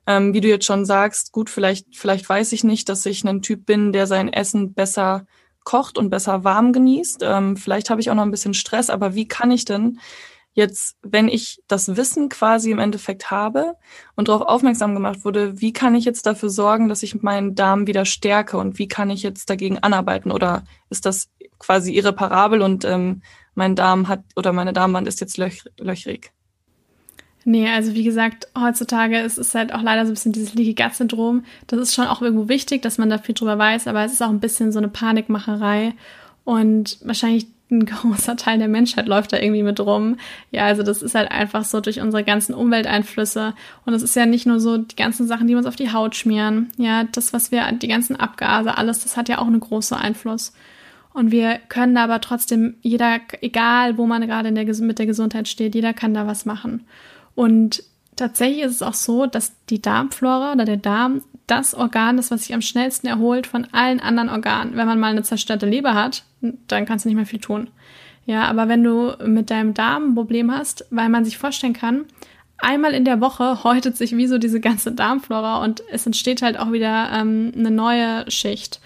Ähm, wie du jetzt schon sagst, gut, vielleicht, vielleicht weiß ich nicht, dass ich ein Typ bin, der sein Essen besser kocht und besser warm genießt. Ähm, vielleicht habe ich auch noch ein bisschen Stress, aber wie kann ich denn jetzt, wenn ich das Wissen quasi im Endeffekt habe und darauf aufmerksam gemacht wurde, wie kann ich jetzt dafür sorgen, dass ich meinen Darm wieder stärke und wie kann ich jetzt dagegen anarbeiten oder ist das quasi irreparabel und ähm, mein Darm hat oder meine Darmwand ist jetzt löch löchrig? Nee, also wie gesagt, heutzutage ist es halt auch leider so ein bisschen dieses Leaky Gut Syndrom. Das ist schon auch irgendwo wichtig, dass man da viel drüber weiß, aber es ist auch ein bisschen so eine Panikmacherei und wahrscheinlich ein großer Teil der Menschheit läuft da irgendwie mit rum. Ja, also das ist halt einfach so durch unsere ganzen Umwelteinflüsse. Und es ist ja nicht nur so die ganzen Sachen, die wir uns auf die Haut schmieren. Ja, das, was wir, die ganzen Abgase, alles, das hat ja auch einen großen Einfluss. Und wir können aber trotzdem, jeder, egal wo man gerade der, mit der Gesundheit steht, jeder kann da was machen. Und tatsächlich ist es auch so, dass die Darmflora oder der Darm das Organ ist, was sich am schnellsten erholt von allen anderen Organen. Wenn man mal eine zerstörte Leber hat, dann kannst du nicht mehr viel tun. Ja, aber wenn du mit deinem Darm ein Problem hast, weil man sich vorstellen kann, einmal in der Woche häutet sich wie so diese ganze Darmflora und es entsteht halt auch wieder ähm, eine neue Schicht.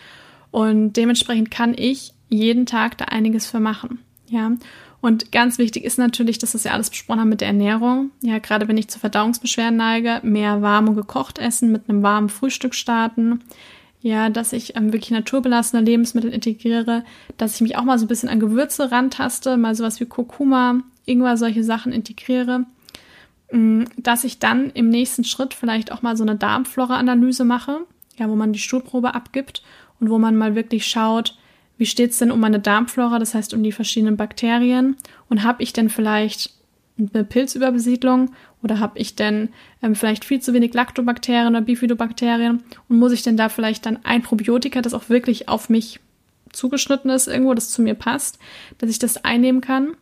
Und dementsprechend kann ich jeden Tag da einiges für machen. Ja. Und ganz wichtig ist natürlich, dass wir ja alles besprochen haben mit der Ernährung. Ja, gerade wenn ich zu Verdauungsbeschwerden neige, mehr warm und gekocht essen, mit einem warmen Frühstück starten. Ja, dass ich ähm, wirklich naturbelassene Lebensmittel integriere, dass ich mich auch mal so ein bisschen an Gewürze rantaste, mal sowas wie Kurkuma, Ingwer, solche Sachen integriere. Mm, dass ich dann im nächsten Schritt vielleicht auch mal so eine Darmflora-Analyse mache, ja, wo man die Stuhlprobe abgibt und wo man mal wirklich schaut, wie steht es denn um meine Darmflora, das heißt um die verschiedenen Bakterien? Und habe ich denn vielleicht eine Pilzüberbesiedlung oder habe ich denn ähm, vielleicht viel zu wenig Lactobakterien oder Bifidobakterien und muss ich denn da vielleicht dann ein Probiotika, das auch wirklich auf mich zugeschnitten ist, irgendwo, das zu mir passt, dass ich das einnehmen kann?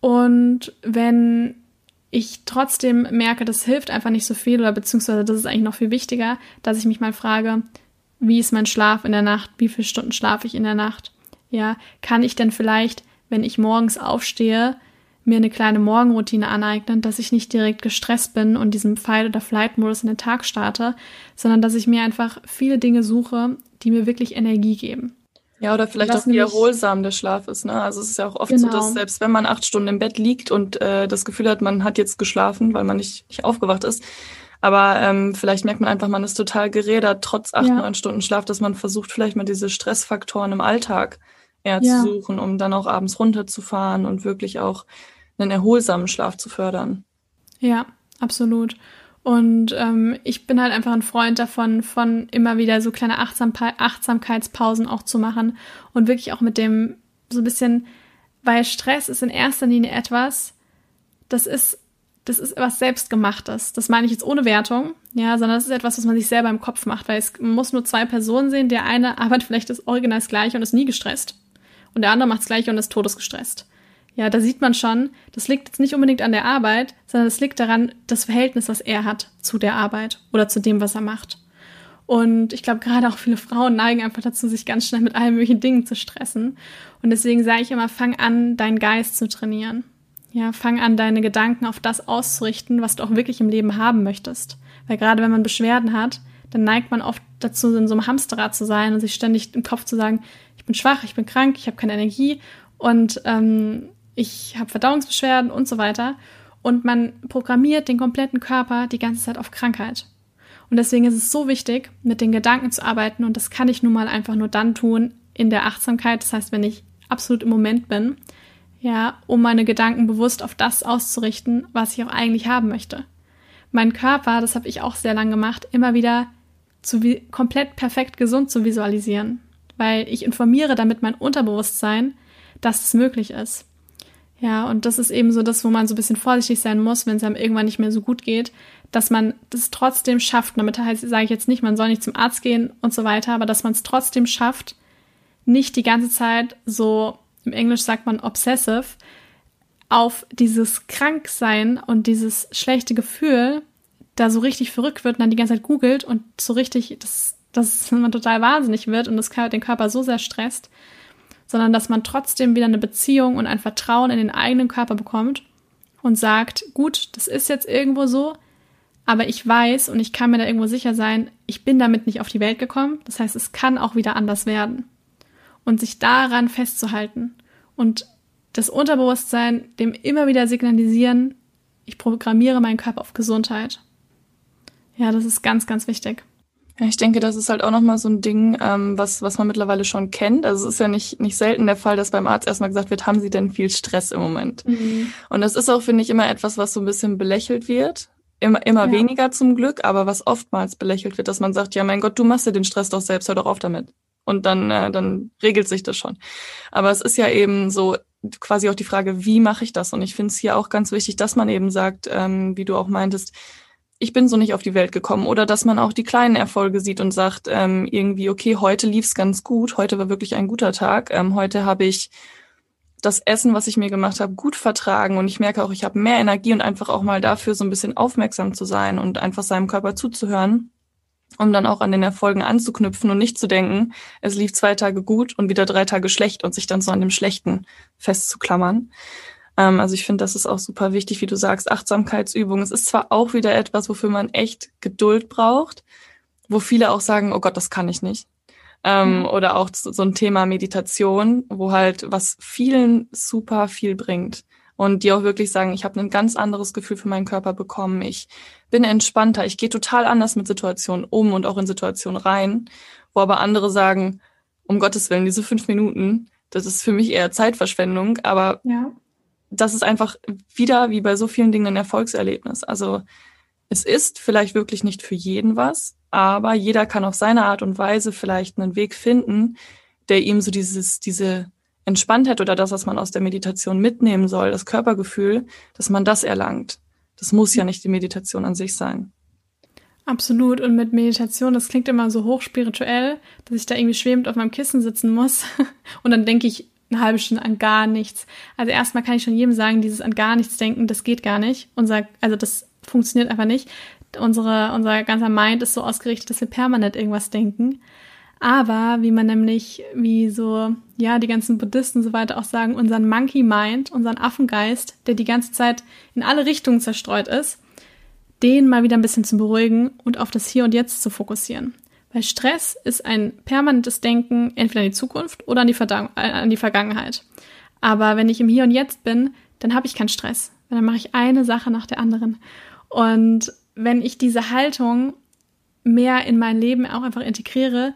Und wenn ich trotzdem merke, das hilft einfach nicht so viel oder beziehungsweise das ist eigentlich noch viel wichtiger, dass ich mich mal frage, wie ist mein Schlaf in der Nacht? Wie viele Stunden schlafe ich in der Nacht? Ja, kann ich denn vielleicht, wenn ich morgens aufstehe, mir eine kleine Morgenroutine aneignen, dass ich nicht direkt gestresst bin und diesem Fight- oder Flight-Modus in den Tag starte, sondern dass ich mir einfach viele Dinge suche, die mir wirklich Energie geben. Ja, oder vielleicht auch wie erholsam der Schlaf ist. Ne? Also es ist ja auch oft genau. so, dass genau. selbst wenn man acht Stunden im Bett liegt und äh, das Gefühl hat, man hat jetzt geschlafen, weil man nicht, nicht aufgewacht ist, aber ähm, vielleicht merkt man einfach, man ist total gerädert, trotz acht, ja. neun Stunden Schlaf, dass man versucht, vielleicht mal diese Stressfaktoren im Alltag eher ja. zu suchen, um dann auch abends runterzufahren und wirklich auch einen erholsamen Schlaf zu fördern. Ja, absolut. Und ähm, ich bin halt einfach ein Freund davon, von immer wieder so kleine Achtsam Achtsamkeitspausen auch zu machen und wirklich auch mit dem so ein bisschen, weil Stress ist in erster Linie etwas, das ist das ist was Selbstgemachtes. Das meine ich jetzt ohne Wertung, ja, sondern das ist etwas, was man sich selber im Kopf macht, weil es muss nur zwei Personen sehen. Der eine arbeitet vielleicht das Original das Gleiche und ist nie gestresst. Und der andere macht das Gleiche und ist todesgestresst. Ja, da sieht man schon, das liegt jetzt nicht unbedingt an der Arbeit, sondern es liegt daran, das Verhältnis, was er hat zu der Arbeit oder zu dem, was er macht. Und ich glaube, gerade auch viele Frauen neigen einfach dazu, sich ganz schnell mit allen möglichen Dingen zu stressen. Und deswegen sage ich immer, fang an, deinen Geist zu trainieren. Ja, fang an, deine Gedanken auf das auszurichten, was du auch wirklich im Leben haben möchtest. Weil gerade wenn man Beschwerden hat, dann neigt man oft dazu, in so einem Hamsterrad zu sein und sich ständig im Kopf zu sagen, ich bin schwach, ich bin krank, ich habe keine Energie und ähm, ich habe Verdauungsbeschwerden und so weiter. Und man programmiert den kompletten Körper die ganze Zeit auf Krankheit. Und deswegen ist es so wichtig, mit den Gedanken zu arbeiten. Und das kann ich nun mal einfach nur dann tun in der Achtsamkeit. Das heißt, wenn ich absolut im Moment bin ja, um meine Gedanken bewusst auf das auszurichten, was ich auch eigentlich haben möchte. Mein Körper, das habe ich auch sehr lang gemacht, immer wieder zu komplett perfekt gesund zu visualisieren, weil ich informiere damit mein Unterbewusstsein, dass es möglich ist. Ja, und das ist eben so das, wo man so ein bisschen vorsichtig sein muss, wenn es einem irgendwann nicht mehr so gut geht, dass man das trotzdem schafft. Damit heißt, sage ich jetzt nicht, man soll nicht zum Arzt gehen und so weiter, aber dass man es trotzdem schafft, nicht die ganze Zeit so im Englisch sagt man obsessive, auf dieses Kranksein und dieses schlechte Gefühl da so richtig verrückt wird und dann die ganze Zeit googelt und so richtig, dass, dass man total wahnsinnig wird und das den Körper so sehr stresst, sondern dass man trotzdem wieder eine Beziehung und ein Vertrauen in den eigenen Körper bekommt und sagt, gut, das ist jetzt irgendwo so, aber ich weiß und ich kann mir da irgendwo sicher sein, ich bin damit nicht auf die Welt gekommen. Das heißt, es kann auch wieder anders werden. Und sich daran festzuhalten und das Unterbewusstsein dem immer wieder signalisieren, ich programmiere meinen Körper auf Gesundheit. Ja, das ist ganz, ganz wichtig. Ja, ich denke, das ist halt auch nochmal so ein Ding, ähm, was, was man mittlerweile schon kennt. Also es ist ja nicht, nicht selten der Fall, dass beim Arzt erstmal gesagt wird, haben Sie denn viel Stress im Moment? Mhm. Und das ist auch, finde ich, immer etwas, was so ein bisschen belächelt wird. Immer, immer ja. weniger zum Glück, aber was oftmals belächelt wird, dass man sagt, ja, mein Gott, du machst dir den Stress doch selbst, hör doch auf damit. Und dann, äh, dann regelt sich das schon. Aber es ist ja eben so quasi auch die Frage, wie mache ich das? Und ich finde es hier auch ganz wichtig, dass man eben sagt, ähm, wie du auch meintest, ich bin so nicht auf die Welt gekommen. Oder dass man auch die kleinen Erfolge sieht und sagt, ähm, irgendwie, okay, heute lief's ganz gut, heute war wirklich ein guter Tag. Ähm, heute habe ich das Essen, was ich mir gemacht habe, gut vertragen und ich merke auch, ich habe mehr Energie und einfach auch mal dafür so ein bisschen aufmerksam zu sein und einfach seinem Körper zuzuhören, um dann auch an den Erfolgen anzuknüpfen und nicht zu denken, es lief zwei Tage gut und wieder drei Tage schlecht und sich dann so an dem Schlechten festzuklammern. Ähm, also ich finde, das ist auch super wichtig, wie du sagst, Achtsamkeitsübungen. Es ist zwar auch wieder etwas, wofür man echt Geduld braucht, wo viele auch sagen, oh Gott, das kann ich nicht. Ähm, mhm. Oder auch so ein Thema Meditation, wo halt was vielen super viel bringt. Und die auch wirklich sagen, ich habe ein ganz anderes Gefühl für meinen Körper bekommen. Ich bin entspannter. Ich gehe total anders mit Situationen um und auch in Situationen rein. Wo aber andere sagen, um Gottes Willen, diese fünf Minuten, das ist für mich eher Zeitverschwendung. Aber ja das ist einfach wieder wie bei so vielen Dingen ein Erfolgserlebnis. Also es ist vielleicht wirklich nicht für jeden was, aber jeder kann auf seine Art und Weise vielleicht einen Weg finden, der ihm so dieses, diese Entspanntheit oder das, was man aus der Meditation mitnehmen soll, das Körpergefühl, dass man das erlangt. Das muss ja nicht die Meditation an sich sein. Absolut. Und mit Meditation, das klingt immer so hochspirituell, dass ich da irgendwie schwebend auf meinem Kissen sitzen muss. Und dann denke ich, eine halbe Stunde an gar nichts. Also erstmal kann ich schon jedem sagen, dieses an gar nichts denken, das geht gar nicht. Unser, also das funktioniert einfach nicht. Unsere, unser ganzer Mind ist so ausgerichtet, dass wir permanent irgendwas denken. Aber wie man nämlich, wie so, ja, die ganzen Buddhisten und so weiter auch sagen, unseren Monkey Mind, unseren Affengeist, der die ganze Zeit in alle Richtungen zerstreut ist, den mal wieder ein bisschen zu beruhigen und auf das Hier und Jetzt zu fokussieren. Weil Stress ist ein permanentes Denken entweder an die Zukunft oder an die, äh, an die Vergangenheit. Aber wenn ich im Hier und Jetzt bin, dann habe ich keinen Stress. Dann mache ich eine Sache nach der anderen. Und wenn ich diese Haltung mehr in mein Leben auch einfach integriere,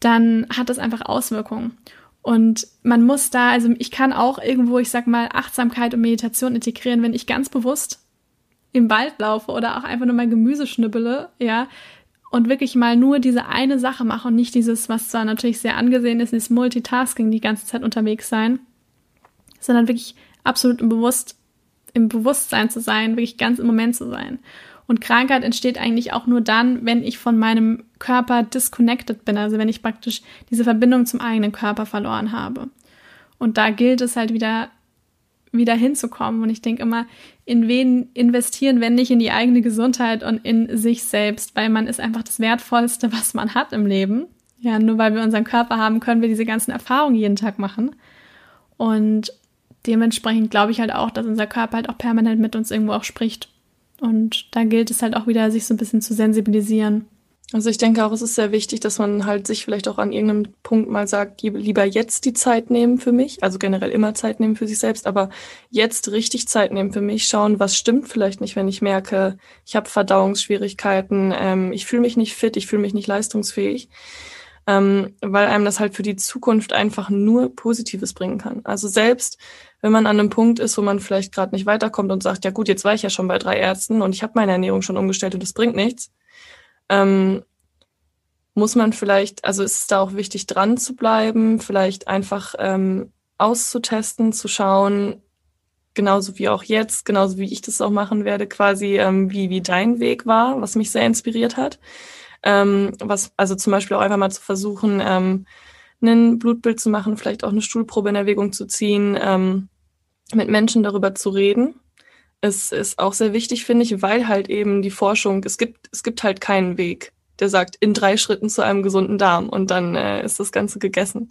dann hat das einfach Auswirkungen. Und man muss da, also ich kann auch irgendwo, ich sag mal, Achtsamkeit und Meditation integrieren, wenn ich ganz bewusst im Wald laufe oder auch einfach nur mein Gemüse schnibbele, ja, und wirklich mal nur diese eine Sache mache und nicht dieses, was zwar natürlich sehr angesehen ist, dieses Multitasking die ganze Zeit unterwegs sein, sondern wirklich absolut im, Bewusst, im Bewusstsein zu sein, wirklich ganz im Moment zu sein. Und Krankheit entsteht eigentlich auch nur dann, wenn ich von meinem Körper disconnected bin, also wenn ich praktisch diese Verbindung zum eigenen Körper verloren habe. Und da gilt es halt wieder wieder hinzukommen. Und ich denke immer, in wen investieren, wenn nicht in die eigene Gesundheit und in sich selbst, weil man ist einfach das Wertvollste, was man hat im Leben. Ja, nur weil wir unseren Körper haben, können wir diese ganzen Erfahrungen jeden Tag machen. Und dementsprechend glaube ich halt auch, dass unser Körper halt auch permanent mit uns irgendwo auch spricht. Und da gilt es halt auch wieder, sich so ein bisschen zu sensibilisieren. Also ich denke auch, es ist sehr wichtig, dass man halt sich vielleicht auch an irgendeinem Punkt mal sagt, lieber jetzt die Zeit nehmen für mich, also generell immer Zeit nehmen für sich selbst, aber jetzt richtig Zeit nehmen für mich, schauen, was stimmt vielleicht nicht, wenn ich merke, ich habe Verdauungsschwierigkeiten, ähm, ich fühle mich nicht fit, ich fühle mich nicht leistungsfähig, ähm, weil einem das halt für die Zukunft einfach nur Positives bringen kann. Also selbst wenn man an einem Punkt ist, wo man vielleicht gerade nicht weiterkommt und sagt, ja gut, jetzt war ich ja schon bei drei Ärzten und ich habe meine Ernährung schon umgestellt und das bringt nichts, ähm, muss man vielleicht, also ist es da auch wichtig, dran zu bleiben, vielleicht einfach ähm, auszutesten, zu schauen, genauso wie auch jetzt, genauso wie ich das auch machen werde, quasi ähm, wie, wie dein Weg war, was mich sehr inspiriert hat. Ähm, was, also zum Beispiel auch einfach mal zu versuchen, ähm, ein Blutbild zu machen, vielleicht auch eine Stuhlprobe in Erwägung zu ziehen, ähm, mit Menschen darüber zu reden. Es ist auch sehr wichtig, finde ich, weil halt eben die Forschung, es gibt, es gibt halt keinen Weg, der sagt, in drei Schritten zu einem gesunden Darm und dann äh, ist das Ganze gegessen.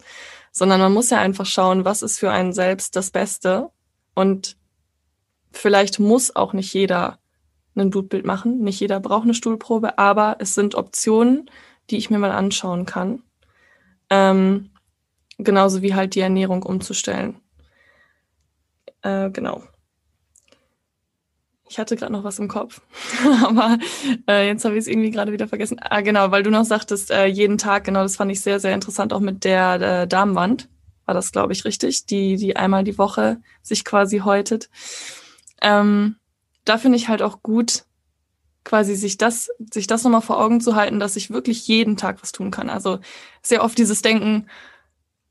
Sondern man muss ja einfach schauen, was ist für einen selbst das Beste. Und vielleicht muss auch nicht jeder ein Blutbild machen. Nicht jeder braucht eine Stuhlprobe, aber es sind Optionen, die ich mir mal anschauen kann. Ähm, genauso wie halt die Ernährung umzustellen. Äh, genau. Ich hatte gerade noch was im Kopf, aber äh, jetzt habe ich es irgendwie gerade wieder vergessen. Ah, genau, weil du noch sagtest, äh, jeden Tag, genau, das fand ich sehr, sehr interessant, auch mit der äh, Darmwand. War das, glaube ich, richtig, die, die einmal die Woche sich quasi häutet. Ähm, da finde ich halt auch gut, quasi sich das, sich das nochmal vor Augen zu halten, dass ich wirklich jeden Tag was tun kann. Also sehr oft dieses Denken,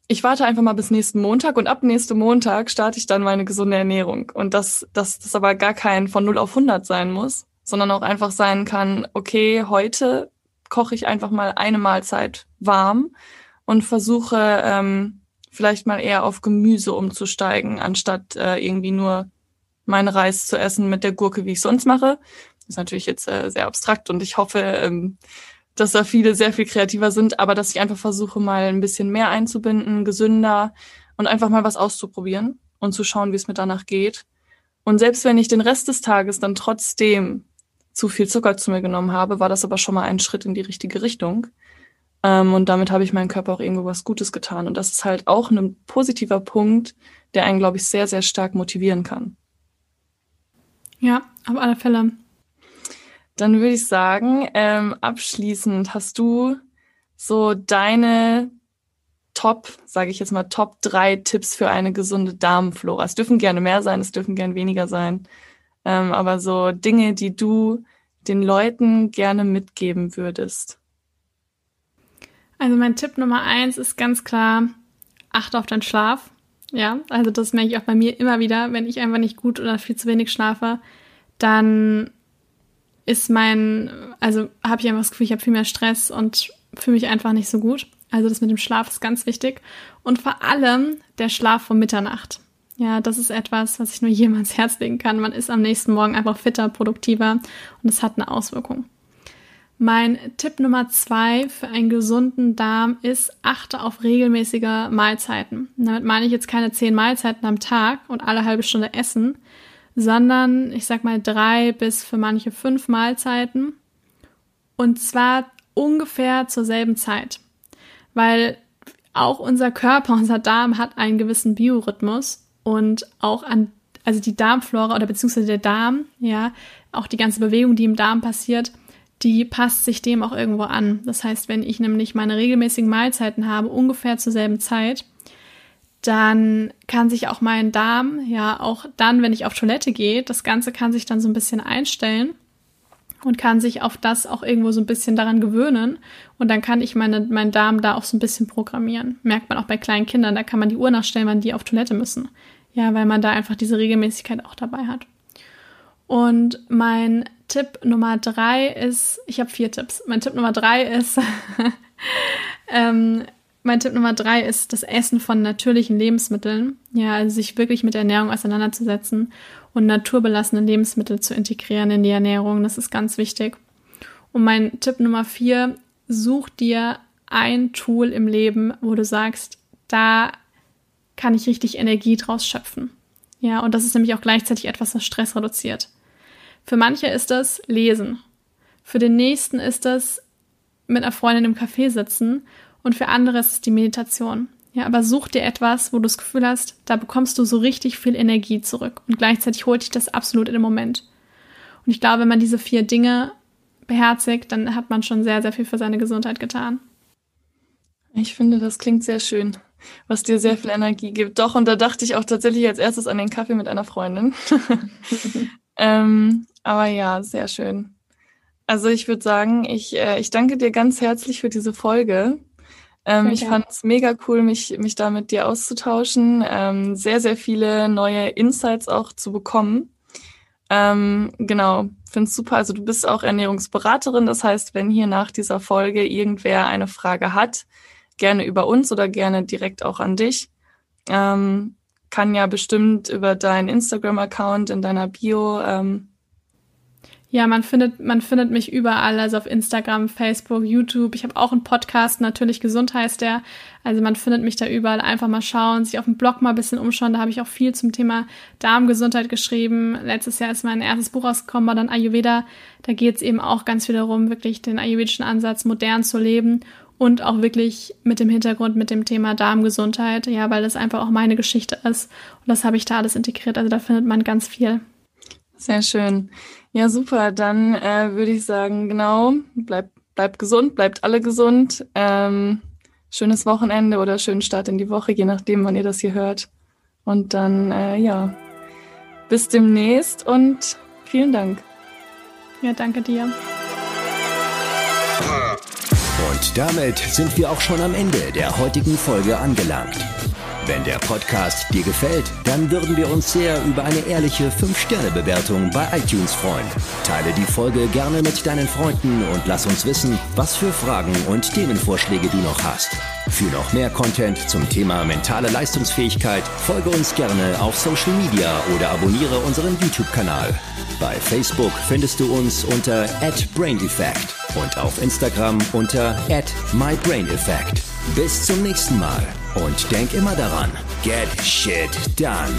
ich warte einfach mal bis nächsten Montag und ab nächsten Montag starte ich dann meine gesunde Ernährung. Und dass, dass das aber gar kein von 0 auf 100 sein muss, sondern auch einfach sein kann, okay, heute koche ich einfach mal eine Mahlzeit warm und versuche ähm, vielleicht mal eher auf Gemüse umzusteigen, anstatt äh, irgendwie nur meinen Reis zu essen mit der Gurke, wie ich sonst mache. Das ist natürlich jetzt äh, sehr abstrakt und ich hoffe, ähm, dass da viele sehr viel kreativer sind, aber dass ich einfach versuche, mal ein bisschen mehr einzubinden, gesünder und einfach mal was auszuprobieren und zu schauen, wie es mir danach geht. Und selbst wenn ich den Rest des Tages dann trotzdem zu viel Zucker zu mir genommen habe, war das aber schon mal ein Schritt in die richtige Richtung. Ähm, und damit habe ich meinem Körper auch irgendwo was Gutes getan. Und das ist halt auch ein positiver Punkt, der einen, glaube ich, sehr, sehr stark motivieren kann. Ja, auf alle Fälle. Dann würde ich sagen, ähm, abschließend hast du so deine Top, sage ich jetzt mal, Top drei Tipps für eine gesunde Darmflora. Es dürfen gerne mehr sein, es dürfen gerne weniger sein. Ähm, aber so Dinge, die du den Leuten gerne mitgeben würdest. Also mein Tipp Nummer eins ist ganz klar, achte auf deinen Schlaf. Ja, also das merke ich auch bei mir immer wieder, wenn ich einfach nicht gut oder viel zu wenig schlafe, dann ist mein, also habe ich einfach das Gefühl, ich habe viel mehr Stress und fühle mich einfach nicht so gut. Also das mit dem Schlaf ist ganz wichtig. Und vor allem der Schlaf vor Mitternacht. Ja, das ist etwas, was ich nur jedem ans Herz legen kann. Man ist am nächsten Morgen einfach fitter, produktiver und es hat eine Auswirkung. Mein Tipp Nummer zwei für einen gesunden Darm ist, achte auf regelmäßige Mahlzeiten. Damit meine ich jetzt keine zehn Mahlzeiten am Tag und alle halbe Stunde essen, sondern ich sag mal drei bis für manche fünf Mahlzeiten. Und zwar ungefähr zur selben Zeit. Weil auch unser Körper, unser Darm hat einen gewissen Biorhythmus und auch an, also die Darmflora oder beziehungsweise der Darm, ja, auch die ganze Bewegung, die im Darm passiert, die passt sich dem auch irgendwo an. Das heißt, wenn ich nämlich meine regelmäßigen Mahlzeiten habe, ungefähr zur selben Zeit, dann kann sich auch mein Darm, ja, auch dann, wenn ich auf Toilette gehe, das Ganze kann sich dann so ein bisschen einstellen und kann sich auf das auch irgendwo so ein bisschen daran gewöhnen. Und dann kann ich meine, meinen Darm da auch so ein bisschen programmieren. Merkt man auch bei kleinen Kindern, da kann man die Uhr nachstellen, wann die auf Toilette müssen. Ja, weil man da einfach diese Regelmäßigkeit auch dabei hat. Und mein Tipp Nummer drei ist, ich habe vier Tipps. Mein Tipp Nummer drei ist, ähm, mein Tipp Nummer drei ist das Essen von natürlichen Lebensmitteln. Ja, also sich wirklich mit Ernährung auseinanderzusetzen und naturbelassene Lebensmittel zu integrieren in die Ernährung. Das ist ganz wichtig. Und mein Tipp Nummer vier, such dir ein Tool im Leben, wo du sagst, da kann ich richtig Energie draus schöpfen. Ja, und das ist nämlich auch gleichzeitig etwas, was Stress reduziert. Für manche ist das Lesen. Für den nächsten ist das mit einer Freundin im Café sitzen und für andere ist es die Meditation. Ja, aber such dir etwas, wo du das Gefühl hast, da bekommst du so richtig viel Energie zurück und gleichzeitig holt dich das absolut in den Moment. Und ich glaube, wenn man diese vier Dinge beherzigt, dann hat man schon sehr, sehr viel für seine Gesundheit getan. Ich finde, das klingt sehr schön, was dir sehr viel Energie gibt. Doch, und da dachte ich auch tatsächlich als erstes an den Kaffee mit einer Freundin. ähm, aber ja, sehr schön. Also ich würde sagen, ich, äh, ich danke dir ganz herzlich für diese Folge. Ähm, ich fand es mega cool, mich, mich da mit dir auszutauschen, ähm, sehr, sehr viele neue Insights auch zu bekommen. Ähm, genau, finde es super. Also du bist auch Ernährungsberaterin, das heißt, wenn hier nach dieser Folge irgendwer eine Frage hat, gerne über uns oder gerne direkt auch an dich. Ähm, kann ja bestimmt über deinen Instagram-Account in deiner Bio ähm, ja, man findet, man findet mich überall, also auf Instagram, Facebook, YouTube. Ich habe auch einen Podcast, natürlich gesund heißt der. Also man findet mich da überall. Einfach mal schauen, sich auf dem Blog mal ein bisschen umschauen. Da habe ich auch viel zum Thema Darmgesundheit geschrieben. Letztes Jahr ist mein erstes Buch rausgekommen, war dann Ayurveda. Da geht es eben auch ganz viel darum, wirklich den ayurvedischen Ansatz modern zu leben und auch wirklich mit dem Hintergrund mit dem Thema Darmgesundheit, ja, weil das einfach auch meine Geschichte ist. Und das habe ich da alles integriert. Also da findet man ganz viel. Sehr schön. Ja, super. Dann äh, würde ich sagen, genau, bleibt bleib gesund, bleibt alle gesund. Ähm, schönes Wochenende oder schönen Start in die Woche, je nachdem, wann ihr das hier hört. Und dann, äh, ja, bis demnächst und vielen Dank. Ja, danke dir. Und damit sind wir auch schon am Ende der heutigen Folge angelangt. Wenn der Podcast dir gefällt, dann würden wir uns sehr über eine ehrliche 5-Sterne-Bewertung bei iTunes freuen. Teile die Folge gerne mit deinen Freunden und lass uns wissen, was für Fragen und Themenvorschläge du noch hast. Für noch mehr Content zum Thema mentale Leistungsfähigkeit folge uns gerne auf Social Media oder abonniere unseren YouTube-Kanal. Bei Facebook findest du uns unter @braineffect und auf Instagram unter @mybraineffect. Bis zum nächsten Mal und denk immer daran, get shit done.